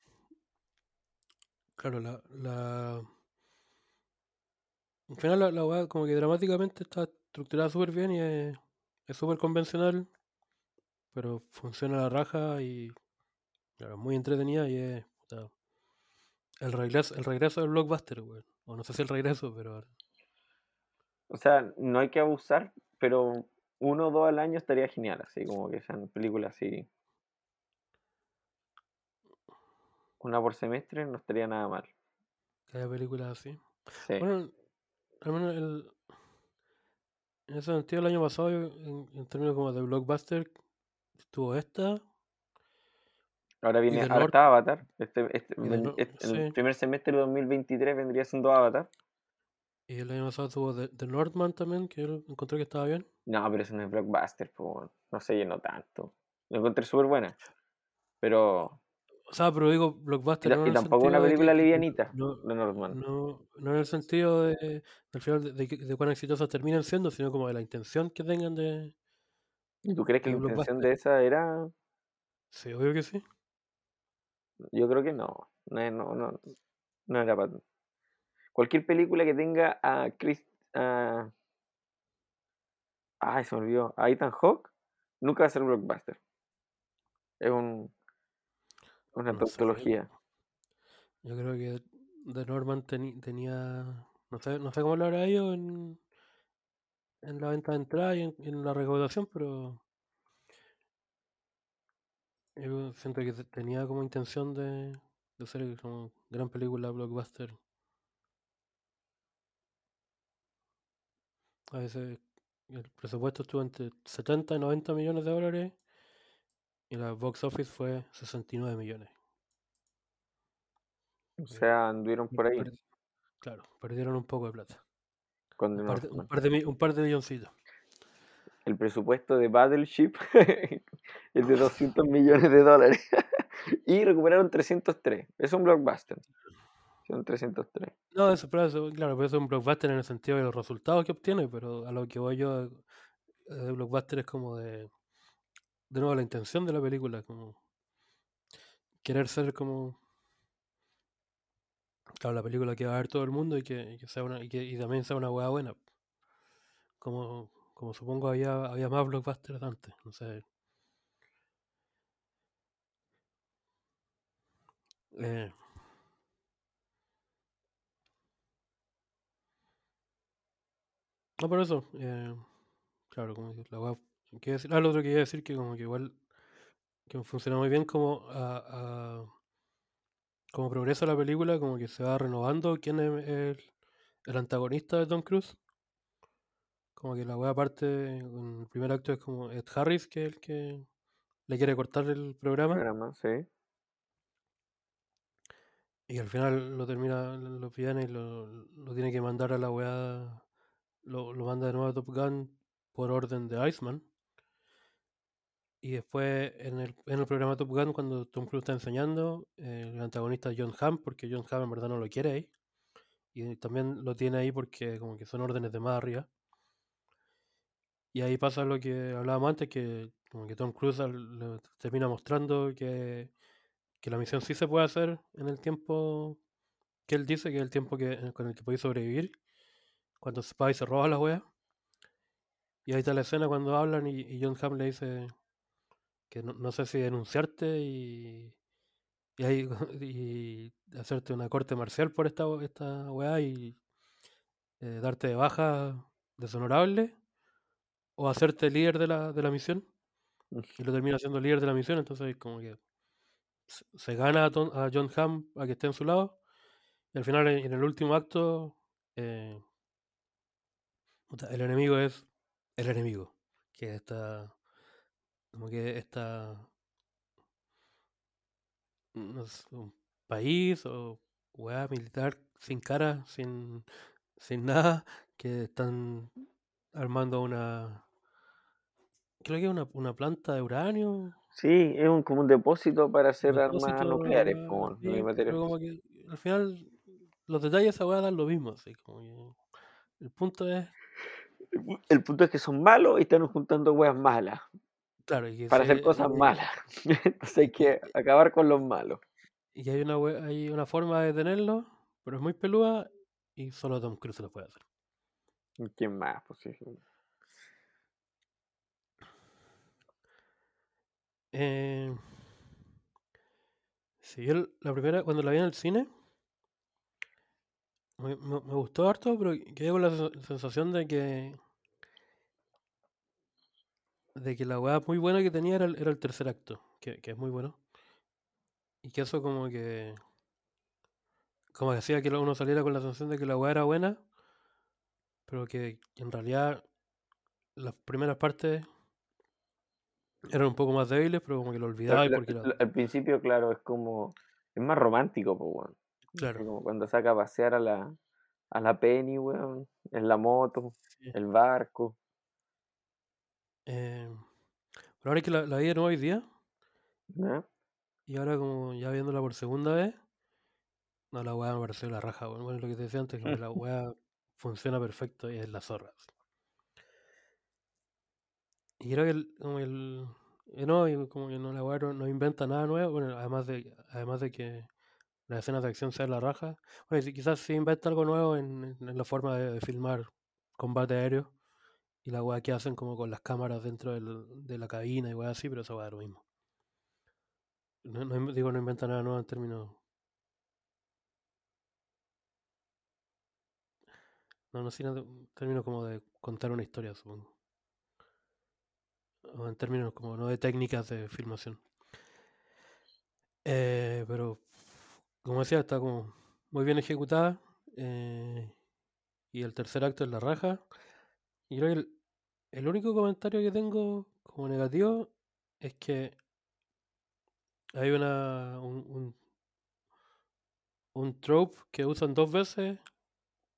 claro, la, la. Al final la, la como que dramáticamente está estructurada súper bien y es súper convencional, pero funciona a la raja y claro, muy entretenida y es el regreso, el regreso del blockbuster, weón. O no sé si el regreso, pero O sea, no hay que abusar, pero uno o dos al año estaría genial, así como que sean películas así. Una por semestre no estaría nada mal. que haya películas así. Sí. Bueno, al menos el, en ese sentido el año pasado, en, en términos como de blockbuster, estuvo esta Ahora y viene, ahora está Avatar. Este, este, y este- el sí. primer semestre de 2023 vendría siendo Avatar. y el año pasado tuvo The, The Northman también, que yo encontré que estaba bien. No, pero eso no es blockbuster, weón. no se llenó tanto. Lo encontré súper buena. Pero. O sea, pero digo Y, blockbuster ta- no y el tampoco una película que livianita no, de Northman. no, no en el sentido de, del final de, de, de cuán exitosas terminen siendo, sino como de la intención que tengan de, ¿Y tú crees que la intención de esa era.? Sí, obvio que sí. Yo creo que no. No, no, no, no era para. Cualquier película que tenga a Chris. A... Ay, se me olvidó. A Ethan Hawke nunca va a ser blockbuster. Es un, una No sé, yo, tautología. yo creo que The Norman tenía, no sé, no sé cómo lo habrá ido en, en la venta de entrada y en, en la recaudación, pero yo siento que te- tenía como intención de, de ser como gran película blockbuster. A veces el presupuesto estuvo entre 70 y 90 millones de dólares y la box office fue 69 millones. O Eh, sea, anduvieron por ahí claro, perdieron un poco de plata. Un par de, un Northman. par de, mi- un par de milloncitos. El presupuesto de Battleship es de 200 millones de dólares. y recuperaron 303. Es un blockbuster. Son 303. No, eso, pero eso, claro, pero eso es un blockbuster en el sentido de los resultados que obtiene, pero a lo que voy yo eh, de blockbuster es como de, de nuevo la intención de la película, como querer ser como, claro, la película que va a ver todo el mundo y que, y que sea una, y que y también sea una hueá buena. Como, como supongo había, había más blockbusters antes, no sé. Eh, no, por eso, eh, claro, como la hueá, ¿qué decir? Ah, lo otro que iba a decir que como que igual que funciona muy bien como a, a- como progresa la película, como que se va renovando quién es el, el antagonista de Tom Cruise. Como que la wea parte, en el primer acto es como Ed Harris, que es el que le quiere cortar el programa, Programa, sí. y al final lo termina, lo pillan y lo, lo tiene que mandar a la wea, lo, lo manda de nuevo a Top Gun por orden de Iceman. Y después en el, en el programa Top Gun, cuando Tom Cruise está enseñando, el antagonista es John Hamm, porque John Hamm en verdad no lo quiere ahí. Y también lo tiene ahí porque como que son órdenes de más arriba. Y ahí pasa lo que hablábamos antes, que como que Tom Cruise le termina mostrando que, que la misión sí se puede hacer en el tiempo que él dice, que es el tiempo que, con el que podéis sobrevivir, cuando se va y se roba la wea. Y ahí está la escena cuando hablan y, y John Hamm le dice que no, no sé si denunciarte y, y, ahí, y hacerte una corte marcial por esta, esta weá y eh, darte de baja deshonorable o hacerte líder de la, de la misión. Y lo termina siendo líder de la misión, entonces como que se, se gana a, Tom- a John Hamm a que esté en su lado. Y al final, en, en el último acto, eh, el enemigo es el enemigo. Que está. Como que está. No sé, un país o weá militar sin cara, sin, sin nada, que están armando una. Creo que es una, una planta de uranio, Sí, es un, como un depósito para hacer armas depósito nucleares, po, sí, como que al final los detalles de esa weá dan lo mismo, así como que el punto es, El pu- El punto es que son malos y están juntando weas malas claro, y que para hacer se- cosas malas. Entonces hay que acabar con los malos. Y hay una, hay una forma de tenerlo, pero es muy peluda y solo Tom Cruise lo puede hacer. ¿Quién más? Pues sí, Eh, sí, la primera, cuando la vi en el cine, me, gustó harto, pero quedé con la sen- sensación de que de que la weá muy buena que tenía era el, tercer acto, que, que es muy bueno. Y que eso como que como que hacía que uno saliera con la sensación de que la weá era buena, pero que en realidad las primeras partes eran un poco más débiles, pero como que lo olvidaba y porque la, al- principio, claro, es como. Es más romántico, pues, weón. Claro, como cuando saca a pasear a la, a la Penny, weón, en la moto, sí. el barco. Eh, pero ahora que la, la vi de nuevo hoy día, ¿ya? y ahora como ya viéndola por segunda vez, no, la weá me pareció la raja, bueno, bueno, lo que te decía antes, que la weá funciona perfecto y es la zorra. así. Y creo que el, como el, eh, no, como que no, la weá no, inventa nada nuevo, bueno, además de, además de que las escenas de acción sean la raja, bueno, y quizás sí inventa algo nuevo en, en- la forma de, filmar combate aéreo y la weá que hacen como con las cámaras dentro del- de la cabina y weá así, pero eso va a dar lo mismo. No, digo, no inventa nada nuevo en términos. No, no, sino en términos como de contar una historia, supongo. O en términos como no de técnicas de filmación. Eh, pero, como decía, está como muy bien ejecutada. eh, y el tercer acto es la raja. Y creo que el, el único comentario que tengo como negativo es que hay una un, un, trope que usan dos veces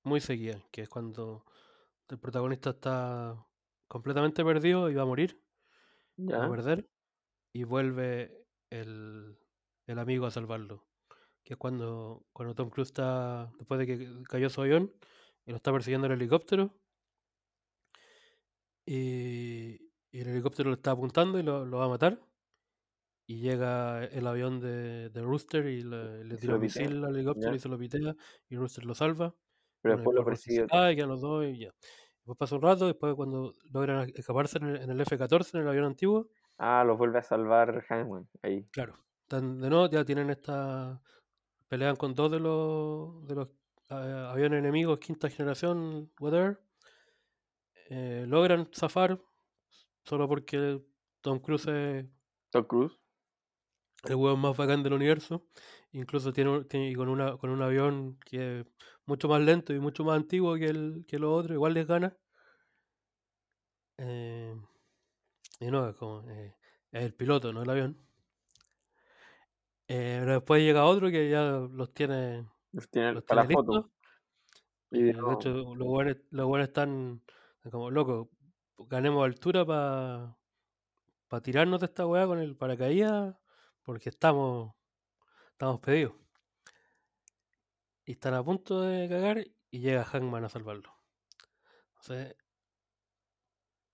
muy seguida, que es cuando el protagonista está completamente perdido y va a morir, a perder, y vuelve el, el amigo a salvarlo. Que es cuando, cuando Tom Cruise está, después de que cayó su avión, y lo está persiguiendo el helicóptero, y, y el helicóptero lo está apuntando y lo, lo va a matar. Y llega el avión de, de Rooster y le, le Y tira un misil al helicóptero ¿ya? y se lo pitea, y Rooster lo salva. Pero Bueno, después lo persigue cae, quedan los dos y ya. Después pasa un rato, después cuando logran escaparse en el, en el F-14, en el avión antiguo, Ah, los vuelve a salvar Hangman. Ahí. claro, están de nuevo, ya tienen esta... Pelean con dos de los, de los eh, aviones enemigos, quinta generación, whatever. eh, logran zafar solo porque Tom Cruise es Tom Cruise. el hueón más bacán del universo. Incluso tiene, un- tiene- y con, una, con un avión que es mucho más lento y mucho más antiguo que, el, que los otros, igual les gana. Eh, y no, es como. eh, es el piloto, no el avión. Eh, pero después llega otro que ya los tiene, Los tiene los para tiene la foto. Y Eh, de nuevo, hecho, los buenos, los buenos están están como locos. Ganemos altura para tirarnos de esta weá con el paracaídas porque estamos, estamos pedidos. Y están a punto de cagar y llega Hangman a salvarlo. Entonces,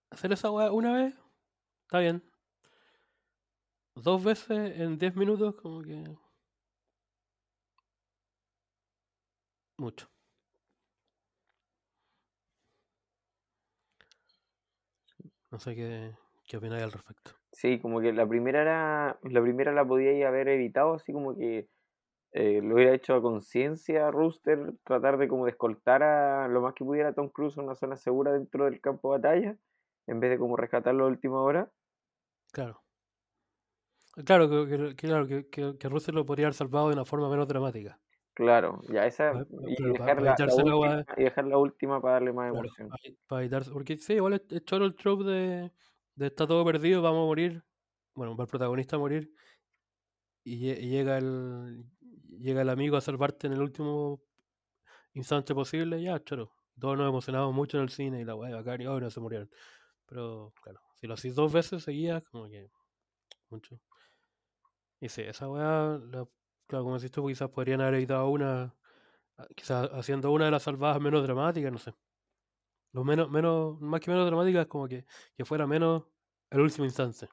hacer esa weá una vez, está bien. Dos veces en 10 minutos, como que. Mucho. No sé qué, qué opináis al respecto. Sí, como que la primera era, la primera la podía haber evitado, así como que eh, lo hubiera hecho a conciencia Rooster, tratar de como de escoltar a lo más que pudiera a Tom Cruise a una zona segura dentro del campo de batalla, en vez de como rescatarlo a última hora. Claro. Claro, que, que, que- claro, que, Russell lo podría haber salvado de una forma menos dramática. Claro, ya esa, Pa- y claro, dejar la, la última, y dejar la última para darle más Claro, emoción. para, evitar, porque sí, igual es, es el trope de, de está todo perdido, vamos a morir, bueno, va el protagonista a morir y, lle- y llega el llega el amigo a salvarte en el último instante posible, ya, choro. Todos nos emocionamos mucho en el cine y la weá, bacán, y oh, no se murieron. Pero claro, si lo hacís dos veces seguidas, como que mucho. Y sí, esa weá, la- claro, como decís tú, quizás podrían haber evitado una, ah, quizás haciendo una de las salvadas menos dramáticas, no sé. Lo menos, menos, más que menos dramática es como que, que fuera menos el último instante.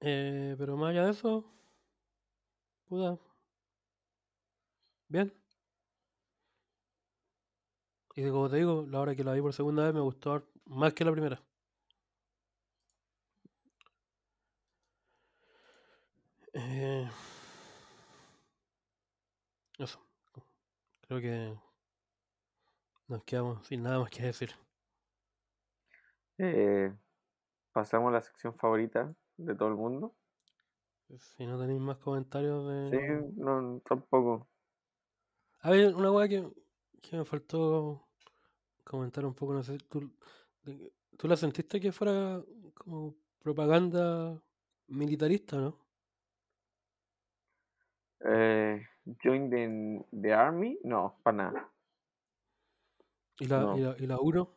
Eh, pero más allá de eso, puta, bien. Y como te digo, la hora que la vi por segunda vez me gustó más que la primera. Eh, eso. Creo que nos quedamos sin nada más que decir. Eh, pasamos a la sección favorita de todo el mundo. Si no tenéis más comentarios Sí, de... no, tampoco. A ver, una weá que, que me faltó comentar un poco, no sé, ¿tú, ¿tú la sentiste que fuera como propaganda militarista, no? Eh, join the, the Army, no, para nada. ¿Y la, No. y la, y la 1?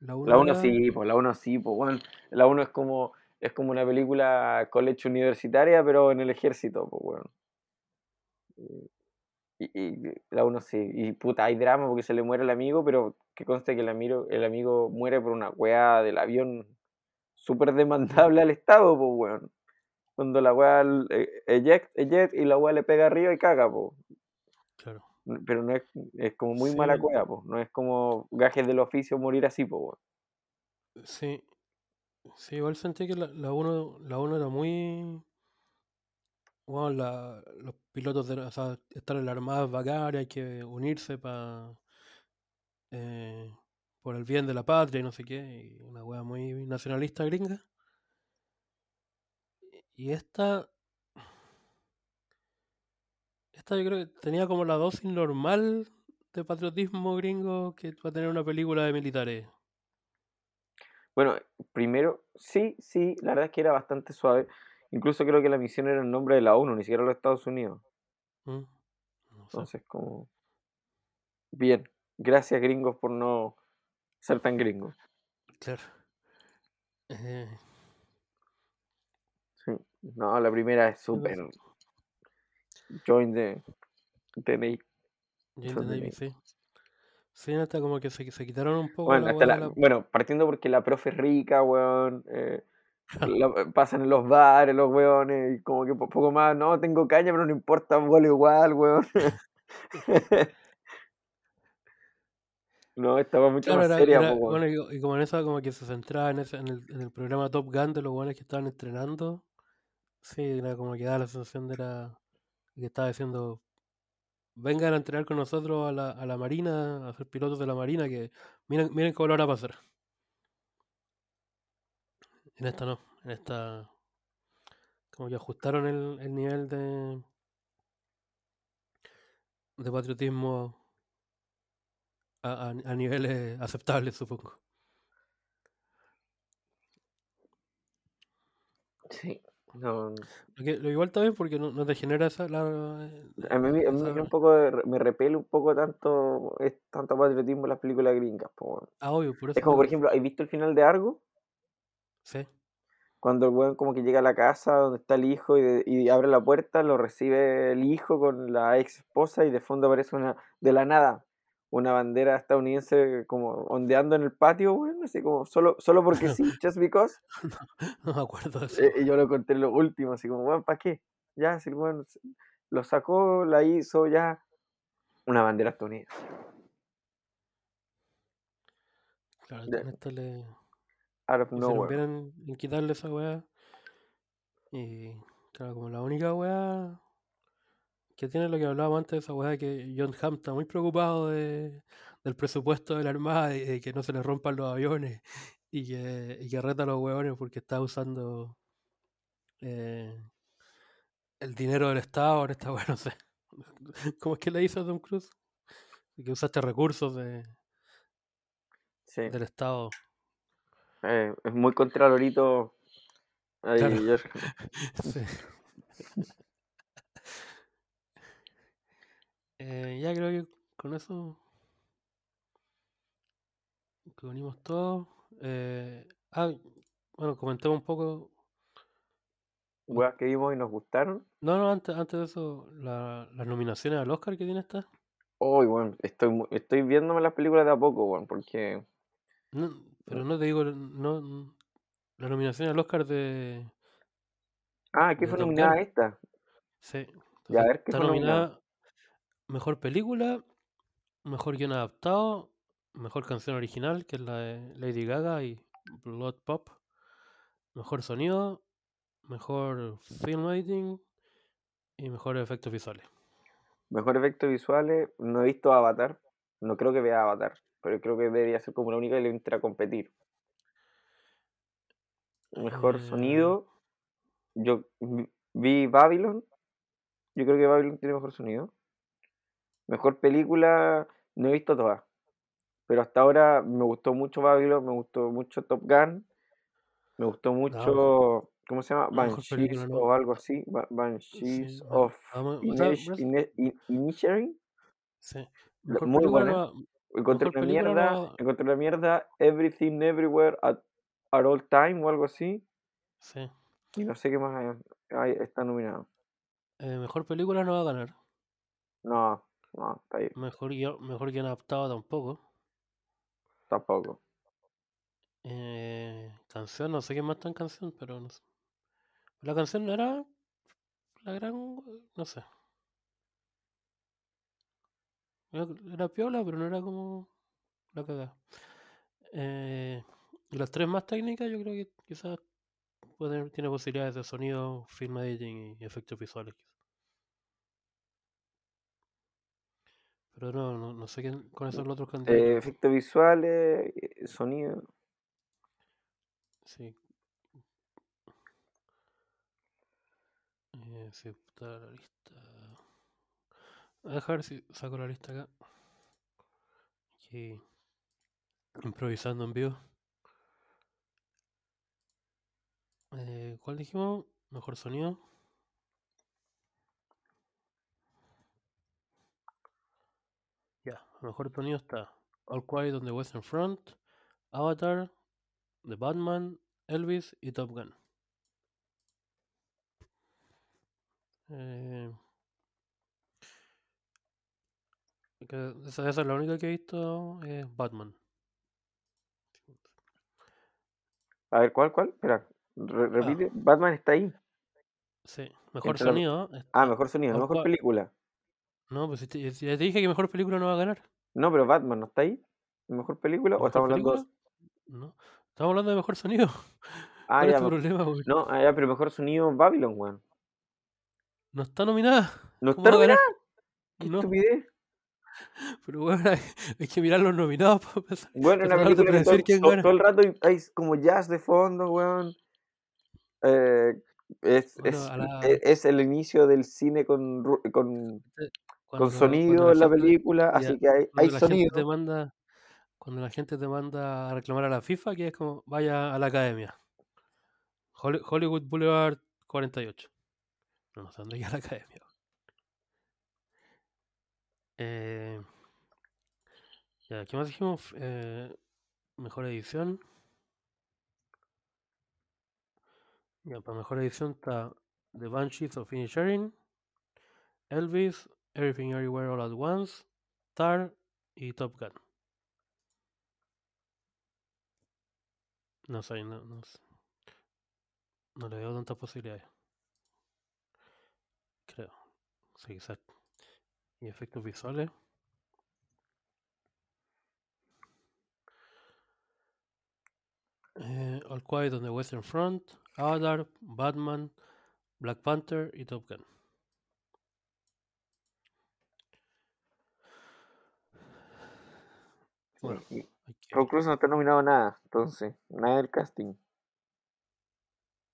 La 1 La 1 era- sí, pues la 1 sí, pues bueno, la 1 es como es como una película college universitaria, pero en el ejército, pues bueno. Y, y la 1 sí, y puta, hay drama porque se le muere el amigo, pero que conste que el amigo, el amigo muere por una weá del avión súper demandable al Estado, pues weón. Cuando la weá eh, eject, eject y la weá le pega arriba y caga, pues. Claro. Pero no es, es como muy Sí. mala cueva, pues. No es como gajes del oficio morir así, weón. Sí. Sí, igual sentí que la, la 1 la uno era muy... Bueno, la, los pilotos de... O sea, estar en la Armada es bacán, hay que unirse para... por el bien de la patria y no sé qué. Y una wea muy nacionalista gringa. Y esta... Esta yo creo que tenía como la dosis normal de patriotismo gringo que va a tener una película de militares. Bueno, primero, sí, sí, la verdad es que era bastante suave. Incluso creo que la misión era en nombre de la ONU, ni siquiera los Estados Unidos. ¿Mm? No sé. Entonces, como... Bien, gracias gringos por no ser tan gringos. Claro. Eh. No, la primera es súper... Join the, the Navy. Join the Navy, sí. Sí, hasta como que se, se quitaron un poco Bueno, la hasta weá la- de la- bueno, partiendo porque la profe es rica, weón. eh, la- pasan en los bares, los weones, y como que po- poco más, no, tengo caña, pero no importa, vuelo igual, weón. no, estaba mucho Claro, más era, seria, era- po, weón. bueno, y, y como en esa, como que se centraba en, ese, en, el, en el programa Top Gun de los buenos que estaban entrenando. Sí, era como que daba la sensación de la que estaba diciendo vengan a entrenar con nosotros a la, a la marina, a ser pilotos de la marina, que miren, miren cómo lo van a pasar. En esta no, en esta como que ajustaron el, el nivel de de patriotismo a, a, a niveles aceptables, supongo. Sí, no, Lo, que, lo igual también porque no, no te genera esa... La, a mí, a mí me esa- un poco de re- me repele un poco tanto, es tanto patriotismo en las películas gringas, po. Ah, obvio, por eso. Es como, por ejemplo, ¿has visto el final de Argo? Sí, Cuando el weón como que llega a la casa donde está el hijo y, de- y abre la puerta, lo recibe el hijo con la ex esposa y de fondo aparece una, de la nada, una bandera estadounidense como ondeando en el patio, weón, así como solo, solo porque sí, just because. no me acuerdo de eso. Eh, y yo lo conté en lo último, así como, weón, ¿para qué? Ya, weón se- lo sacó, la hizo, ya. Una bandera estadounidense. Claro, De- le out of nowhere. en quitarle esa weá. Y claro, como la única weá que tiene lo que hablábamos antes de esa weá que John Hamm está muy preocupado de, del presupuesto de la Armada y de que no se le rompan los aviones y que, y que reta a los hueones porque está usando eh, el dinero del Estado en esta weá, no sé. ¿Cómo es que le hizo a Tom Cruise? Que usaste recursos de, Sí. del Estado. Eh, es muy contralorito. Ahí, Claro. Sí. Eh, ya creo que con eso que unimos todo. Eh, ah, bueno, comentemos un poco. Weas que vimos y nos gustaron. No, no, antes, antes de eso, la- las nominaciones al Oscar que tiene esta. Hoy, bueno, estoy, estoy viéndome las películas de a poco, bueno, porque No, pero no te digo, no, la nominación al Oscar de. Ah, ¿qué De fue nominada esta? Sí. Ya, a ver qué está fue nominada. Mejor película, Mejor guion adaptado, Mejor canción original, que es la de Lady Gaga y Blood Pop, Mejor sonido, Mejor film editing y Mejor efectos visuales. Mejor efectos visuales, no he visto Avatar. No creo que vea Avatar, pero creo que debería ser como la única que le entra a competir. Mejor Eh, sonido, yo vi Babylon. Yo creo que Babylon tiene mejor sonido. Mejor película, no he visto todas. Pero hasta ahora me gustó mucho Babylon, me gustó mucho Top Gun, me gustó mucho, ¿cómo se llama? película, Banshees ¿no? o algo así. Ba- Banshees Sí, of Inisherin. Sí. Mejor muy buena. no- Encontré una mierda, encontré una mierda, Everything Everywhere at, at All Time o algo así. sí. Y no sé qué más hay- hay- está nominado. Eh, mejor película no va a ganar. No, no, está ahí, Mejor guion, mejor guion adaptado tampoco. tampoco. Eh, canción, no sé qué más está en canción, pero no sé. La canción no era la gran. No sé. Era, era piola, pero no era como la cagada. Eh, y las tres más técnicas, yo creo que quizás puede tiene posibilidades de sonido, film editing y efectos visuales. quizás. Pero no, no, no sé quién, cuáles son los otros candidatos. Eh, efectos visuales, eh, sonido. Sí. Eh, sí, está la lista. A dejar si saco la lista acá. Aquí, improvisando en vivo. Eh, ¿Cuál dijimos? Mejor sonido. Mejor sonido está All Quiet on the Western Front, Avatar, The Batman, Elvis y Top Gun. Eh, que esa, esa es la única que he visto, es Batman. A ver, ¿cuál, cuál? Espera, re- Ah. repite. Batman está ahí. Sí, mejor sonido. Ah, está- mejor sonido, no mejor película. No, pues si te, si ya te dije que mejor película no va a ganar. No, pero Batman no está ahí. ¿Mejor película? ¿O ¿Mejor estamos hablando? película? No. Estamos hablando de mejor sonido. Ah, ¿Cuál es ya. tu me- problema, güey? No, ah, ya, pero mejor sonido Babylon, weón. No está nominada. ¿No ¿Cómo está va a ganar? ¿Qué No, estupidez? pero bueno, hay, hay que mirar los nominados para empezar. Bueno, una de película que todo, quién todo- todo el rato hay, como jazz de fondo, weón. Eh, es, Bueno, es, la- e- es el inicio del cine con, con, Cuando- con sonido en la gente- película, ya, así que hay, hay sonido. te manda cuando la gente te manda a reclamar a la FIFA que es como vaya a la academia Holly- Hollywood Boulevard 48 no, no sé dónde queda la academia eh, ya, ¿qué más dijimos? Eh, mejor edición ya, para mejor edición está The Banshees of Inisherin Elvis Everything Everywhere All at Once Tar y Top Gun No sé, no, no, sé. no le veo tantas posibilidades. Creo. Sí, exacto. Y efectos visuales. Quiet on the Western Front, Avatar, Batman, Black Panther y Top Gun. Bueno, Y Tom. Cruise no está nominado a nada, entonces, nada del casting.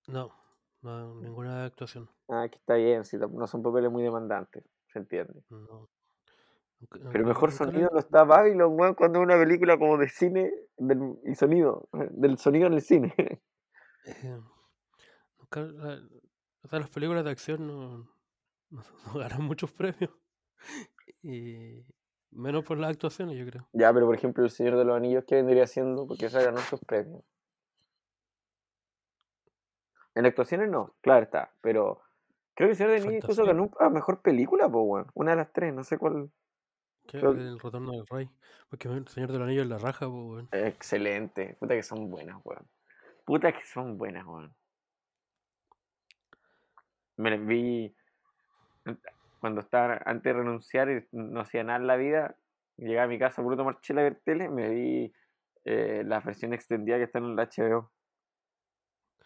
No, no, ninguna actuación. Ah, que está bien, si no son papeles muy demandantes, se entiende. No. Pero el mejor sonido no está Babylon, weón, cuando es una película como de cine del- y sonido, del sonido en el cine. eh, la- o sea, las películas de acción no, no, no ganan muchos premios. Y menos por las actuaciones, yo creo. ya, pero por ejemplo, El Señor de los Anillos, ¿qué vendría siendo? Porque esa ganó sus premios. En actuaciones no, claro está, pero creo que El Señor de los Anillos incluso ganó a mejor película, pues, weón. Una de las tres, no sé cuál. El retorno del rey. Porque el Señor del Anillo es la raja, pues, weón. Excelente. Puta que son buenas, weón. Puta que son buenas, weón. Me vi cuando estaba antes de renunciar y no hacía nada en la vida. Llegaba a mi casa por tomar chela y ver tele. Me vi eh, la versión extendida que está en el HBO.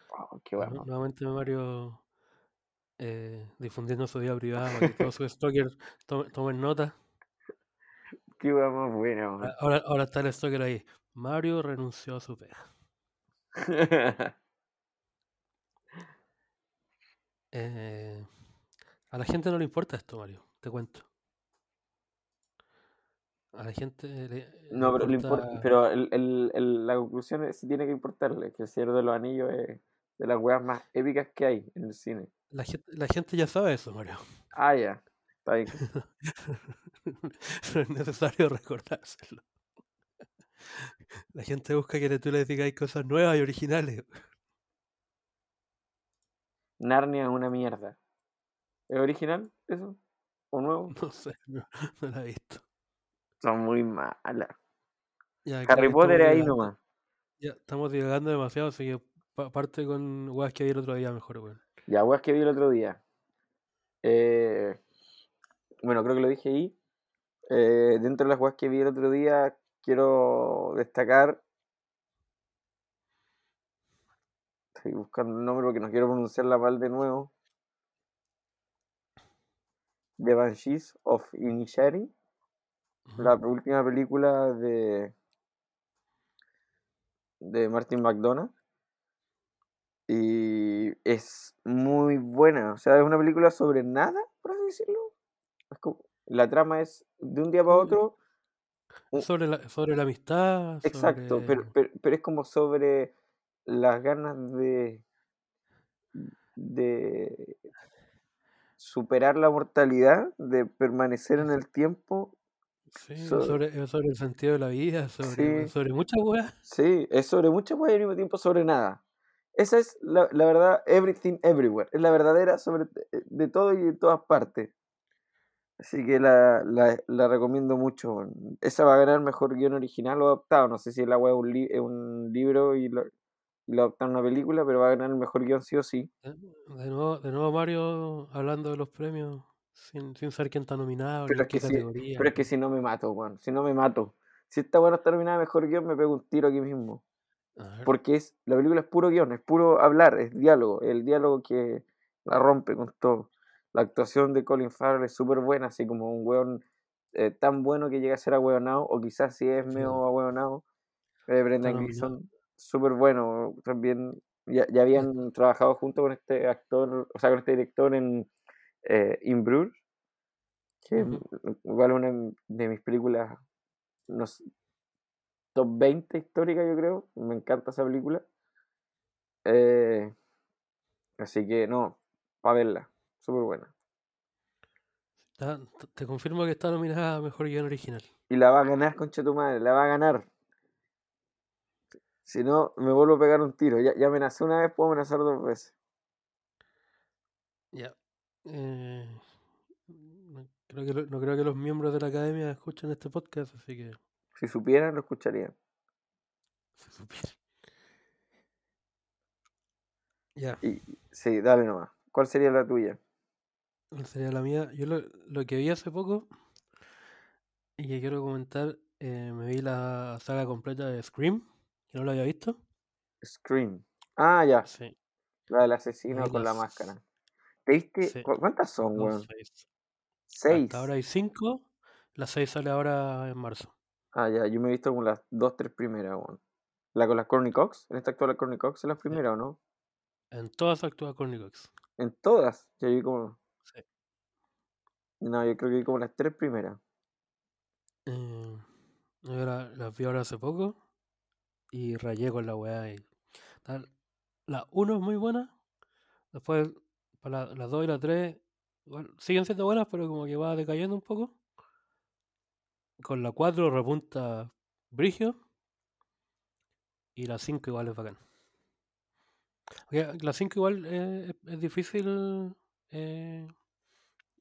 Wow, qué Nueva- bueno. Nuevamente Mario eh, difundiendo su vida privada para que todos sus stalkers to- tomen nota. Qué más weón. Ah, Ahora, ahora está el stalker ahí. Mario renunció a su pega. Eh, a la gente no le importa esto, Mario. Te cuento. A la gente le, No, pero, le impor- importa- pero el- el- el- la conclusión es, sí tiene que importarle, que el Señor de los Anillos es de las weas más épicas que hay en el cine. la, gente, la gente ya sabe eso, Mario. Ah, ya. Está bien. no es necesario recordárselo. La gente busca que tú le digas cosas nuevas y originales. Narnia es una mierda. ¿Es original eso? ¿O nuevo? No sé, no, no la he visto. Son muy malas. Ya, Harry Potter es ahí nomás. Ya, estamos divagando demasiado, así que pa- parte con weas que vi el otro día mejor, weón. Ya, weas que vi el otro día. Eh, bueno, creo que lo dije ahí. Eh, dentro de las weas que vi el otro día, quiero destacar. Estoy buscando el nombre porque no quiero pronunciarla mal de nuevo. The Banshees of Inisherin. La última película de de Martin McDonagh y es muy buena, o sea, es una película sobre nada, por así decirlo. Es como- la trama es de un día para Mm, otro, sobre la, sobre la amistad, exacto, pero, pero, pero es como sobre las ganas de de superar la mortalidad, de permanecer en el tiempo sí, so- sobre, es sobre el sentido de la vida, sobre, Sí. sobre muchas weas. Sí, es sobre muchas cosas y al mismo tiempo sobre nada. Esa es la, la verdad, everything everywhere. Es la verdadera sobre de, de todo y de todas partes. Así que la, la, la recomiendo mucho. Esa va a ganar mejor guion original o adaptado. No sé si la web es un, li- es un libro y lo, y lo adaptaron a una película, pero va a ganar el mejor guion sí o sí. De, de nuevo, de nuevo Mario hablando de los premios sin, sin saber quién está nominado, Pero es que categoría. pero es que si no me mato, Juan. Si no me mato. Si esta buena está nominada mejor guion, me pego un tiro aquí mismo. Porque es la película es puro guion, es puro hablar, es diálogo, el diálogo que la rompe con todo. La actuación de Colin Farrell es súper buena, así como un weón eh, tan bueno que llega a ser ahueonado, o quizás si es Sí. medio ahueonado. Eh, Brendan. Gleeson, súper bueno, también ya, ya habían trabajado junto con este actor, o sea, con este director en eh, In Bruges, que igual una de mis películas, no sé, top 20 histórica, yo creo. Me encanta esa película. Eh, así que no, para verla, súper buena. te confirmo que está nominada a mejor guion original. Y la va a ganar, concha tu madre, la va a ganar. Si no, me vuelvo a pegar un tiro. Ya, ya amenacé una vez, puedo amenazar dos veces. Ya. Eh, no, creo que, lo- no creo que los miembros de la academia escuchen este podcast, así que Si supieran, lo escucharían. se supiera. Ya, Y sí, dale nomás. ¿Cuál sería la tuya? ¿cuál sería la mía? Yo lo, lo que vi hace poco y que quiero comentar, eh, me vi la saga completa de Scream, no lo había visto. Scream. Ah, ya. Sí. La del asesino con la máscara. ¿Te viste? Sí. ¿Cuántas son, weón? seis. Seis. Hasta ahora hay cinco. La seis sale ahora en marzo. Ah, ya. Yo me he visto como las dos, tres primeras, weón. La con la Courtney Cox. En esta actual la Courtney Cox es la primera, ¿o no? En todas actúa Courtney Cox. En todas. Yo vi como. Sí. No, yo creo que vi como las tres primeras. Eh, yo la- las vi ahora hace poco y rayé con la weá. Y, tal. La 1 es muy buena. Después, para la- las 2 y la 3 siguen siendo buenas, pero como que va decayendo un poco. Con la 4 repunta Brigio. Y la 5 igual es bacán. Porque la 5 igual es, es difícil eh,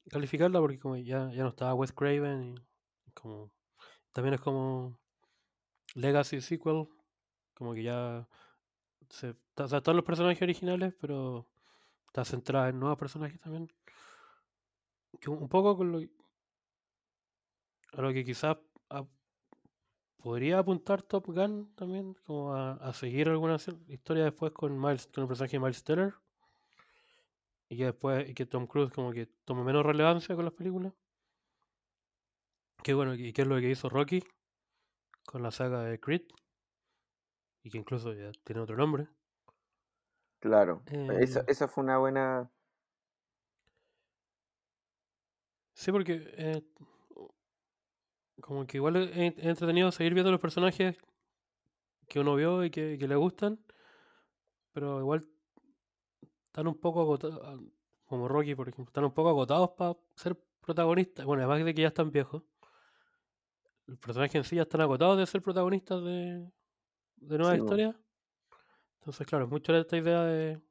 calificarla porque como ya, ya no estaba Wes Craven y como también es como Legacy Sequel, como que ya se, o sea, están los personajes originales, pero está centrada en nuevos personajes también. Que un poco con lo, a lo que quizás podría apuntar Top Gun también, como a, seguir alguna historia después con Miles, con el personaje de Miles Teller. Y que después, y que Tom Cruise como que tome menos relevancia con las películas. Que bueno, y que es lo que hizo Rocky con la saga de Creed. Y que incluso ya tiene otro nombre. Claro. Esa, Eh, esa fue una buena. Sí, porque eh, como que igual es es entretenido seguir viendo los personajes que uno vio y que, que le gustan, pero igual están un poco agotados, como Rocky, por ejemplo, están un poco agotados para ser protagonistas. Bueno, además de que ya están viejos, los personajes en sí ya están agotados de ser protagonistas de, de nuevas Sí, historias. Entonces, claro, es mucho esta idea de.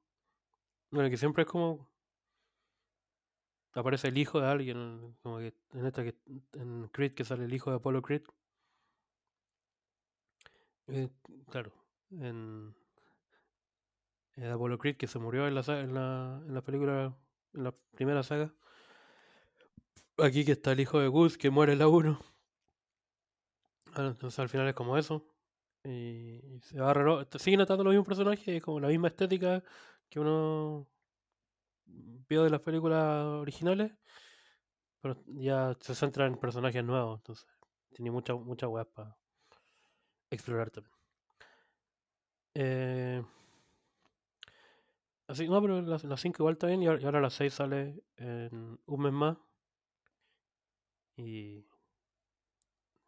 Bueno, que siempre es como. Aparece el hijo de alguien, como que en esta que. En Creed que sale el hijo de Apollo Creed. Eh, claro, en, en Apollo Creed que se murió en la, en la, en la película, en la primera saga. Aquí que está el hijo de Gus que muere en la 1. Ah, entonces al final es como eso. Y, y se va reno- siguen atando los mismos personajes, es como la misma estética que uno vio de las películas originales, pero ya se centra en personajes nuevos, entonces tiene muchas mucha weas para explorar también. Eh, así, no, pero las 5 igual está bien y ahora, y ahora la 6 sale en un mes más. Y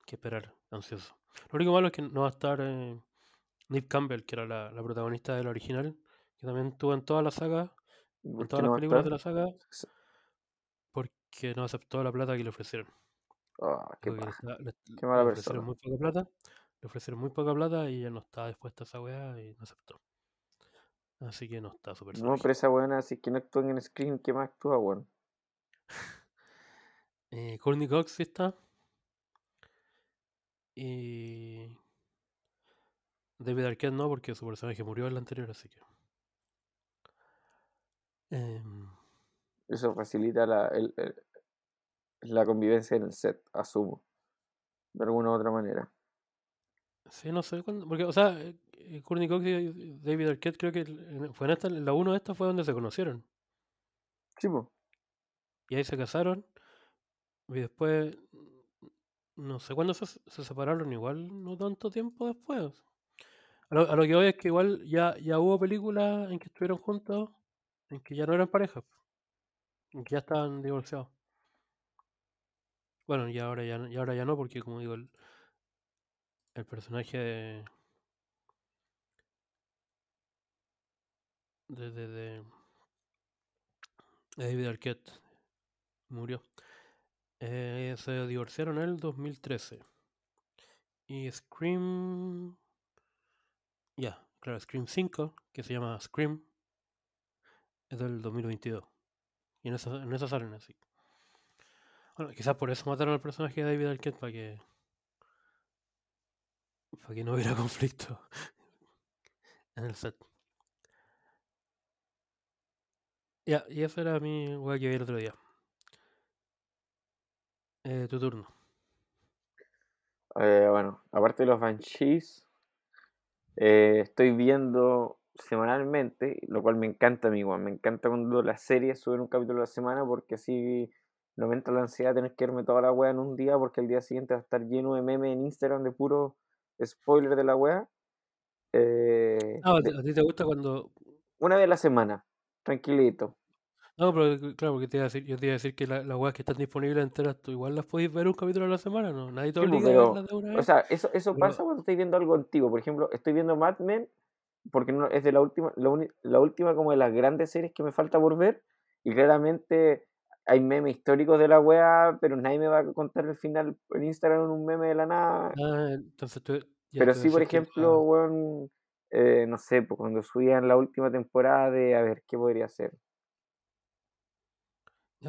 que esperar, ansioso. Lo único malo es que no va a estar eh, Nip Campbell, que era la, la protagonista del original, que también estuvo en toda la saga, ¿Y en todas no las películas de la saga, porque no aceptó la plata que le ofrecieron. Ah, qué le, le- Qué le mala ofrecieron persona. muy poca plata, le ofrecieron muy poca plata y ella no estaba dispuesta a esa weá y no aceptó. Así que no está su No, pero esa buena, si es que no actúan en screen, ¿qué más actúa, weón? Eh, Courtney Cox sí está. Y David Arquette no, porque su personaje murió en la anterior, así que. Em, Eso facilita la, el- el- la convivencia en el set, asumo. De alguna u otra manera. sí, no sé cuándo. Porque, o sea, eh, eh, Courtney Cox y David Arquette creo que fue en esta, en la 1 de esta fue donde se conocieron. Sí, po. Y ahí se casaron. Y después. No sé cuándo se, se separaron, igual no tanto tiempo después. A lo, a lo que voy es que igual ya, ya hubo películas en que estuvieron juntos, en que ya no eran pareja, en que ya estaban divorciados. Bueno, y ahora ya, y ahora ya no, porque como digo, el, el personaje de, de- de David Arquette murió. Eh, se divorciaron en el 2013. Y Scream... Ya, claro, Scream 5, que se llama Scream, es del 2022. Y en esa, en esa salen así. Bueno, quizás por eso mataron al personaje de David Arquette, para que... Para que no hubiera conflicto en el set. Ya, y eso era mi weá que vi el otro día. Eh, tu turno. Eh, bueno, aparte de los Banshees, eh, estoy viendo semanalmente, lo cual me encanta a mí. Me encanta cuando las series suben un capítulo a la semana porque así no me entra la ansiedad de tener que verme toda la wea en un día porque el día siguiente va a estar lleno de memes en Instagram de puro spoiler de la wea. Eh, Ah, ¿a de- ti- a ti te gusta cuando... una vez a la semana, tranquilito. No, pero claro, porque te iba a decir, yo te iba a decir que la- las weas que están disponibles enteras, tú igual las podéis ver un capítulo a la semana, ¿no? Nadie te Sí, pues, obliga a verlas de una o vez. sea, eso, eso pero- pasa cuando estoy viendo algo antiguo. Por ejemplo, estoy viendo Mad Men porque no, es de la última, la, uni- la última como de las grandes series que me falta por ver. Y claramente hay memes históricos de la wea, pero nadie me va a contar el final en Instagram en un meme de la nada. Ah, entonces tú... Pero sí, por decís que ejemplo, la- weón, eh, no sé, pues cuando subían la última temporada de, a ver, ¿qué podría ser?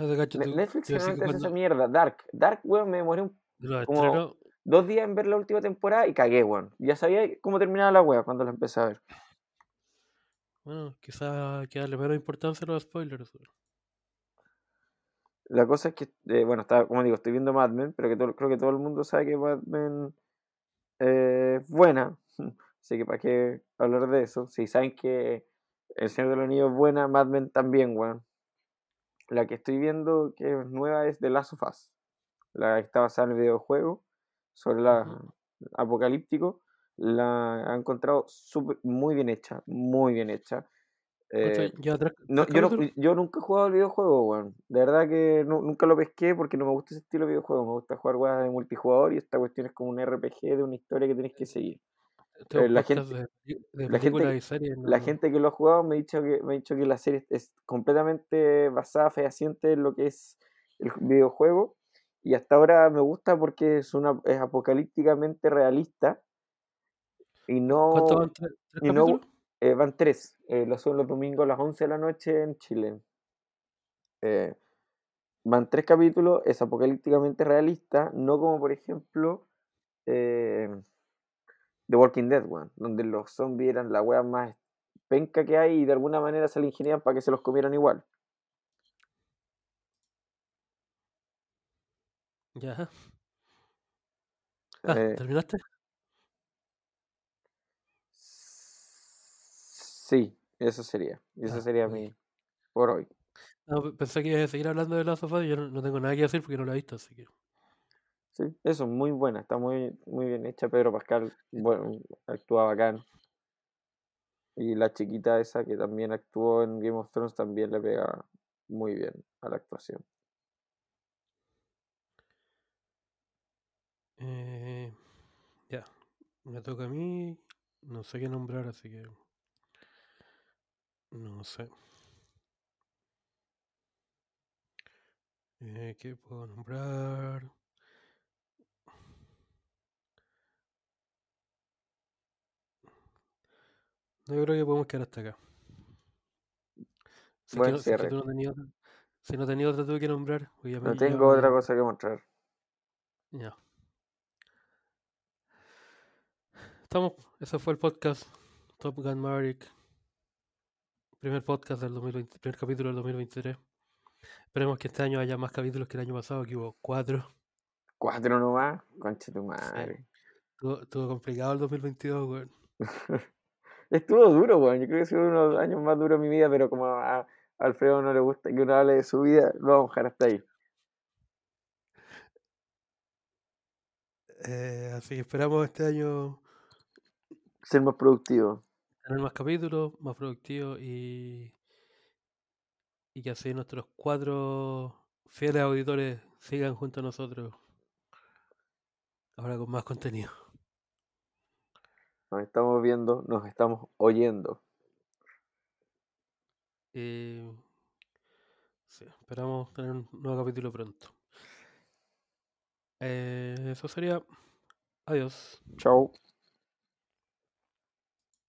Te cacho, tú- Netflix que generalmente hace esa mierda. Dark. Dark, weón, me demoré un- de como estrenos, dos días en ver la última temporada y cagué, weón. Ya sabía cómo terminaba la wea cuando la empecé a ver. bueno, quizás que darle menos importancia a los spoilers. weón. La cosa es que, eh, bueno, está, como digo, estoy viendo Mad Men, pero que todo- creo que todo el mundo sabe que Mad Men eh, es buena. Así que para qué hablar de eso. Si saben que El Señor de los Anillos es buena, Mad Men también, weón. La que estoy viendo que es nueva es The Last of Us. La que está basada en el videojuego sobre la Ujú. apocalíptico. La he encontrado súper- muy bien hecha, muy bien hecha. ¿Cuánto Eh, no, yo, no, yo nunca he jugado al videojuego, weón. De verdad que nu- nunca lo pesqué porque no me gusta ese estilo de videojuego. Me gusta jugar weas de multijugador y esta cuestión es como un RPG de una historia que tienes que seguir. Este eh, la gente- de, peli- de la gente que-. La gente lo ha jugado me ha dicho que, me ha dicho que la serie es completamente basada, fehaciente en lo que es el videojuego. Y hasta ahora me gusta porque es, una, es apocalípticamente realista. Y no. ¿Cuántos van? ¿Tres, tres y no-? Eh, van tres. Eh, lo suben los domingos a las 11 de la noche en Chile. Eh, van tres capítulos. Es apocalípticamente realista. No como, por ejemplo, eh, The Walking Dead, weón, donde los zombies eran la wea más penca que hay y de alguna manera se la ingenian para que se los comieran igual. Ya. Ah, Eh, ¿terminaste? sí, eso sería. Eso Ah, sería mi. por hoy. No, pensé que ibas a seguir hablando de Last of Us y yo no, no tengo nada que decir porque no la he visto, así que... Sí, eso, muy buena, está muy, muy bien hecha. Pedro Pascal, bueno, actúa bacán. Y la chiquita esa que también actuó en Game of Thrones también le pega muy bien a la actuación. Eh, ya, me toca a mí. No sé qué nombrar, así que... No sé. Eh, ¿Qué puedo nombrar? No, yo creo que podemos quedar hasta acá. Si, que Buen si cierre. tú no tenías otra, si no tenías otra tú que nombrar, No tengo otra cosa que mostrar. Ya. Estamos, ese fue el podcast Top Gun Maverick. Primer podcast del 2020, primer capítulo del 2023. Esperemos que este año haya más capítulos que el año pasado, que hubo cuatro. Cuatro nomás, concha tu madre. Estuvo, estuvo complicado el 2022, weón. Estuvo duro, weón. Yo creo que ha sido uno de los años más duros de mi vida, pero como a Alfredo no le gusta que uno hable de su vida, lo vamos a dejar hasta ahí. Eh, así que esperamos este año Ser más productivo. tener más capítulos, más productivos y, y que así nuestros cuatro fieles auditores sigan junto a nosotros. Ahora con más contenido. Nos estamos viendo, nos estamos oyendo. Y sí, esperamos tener un nuevo capítulo pronto. Eh, eso sería. Adiós. Chao.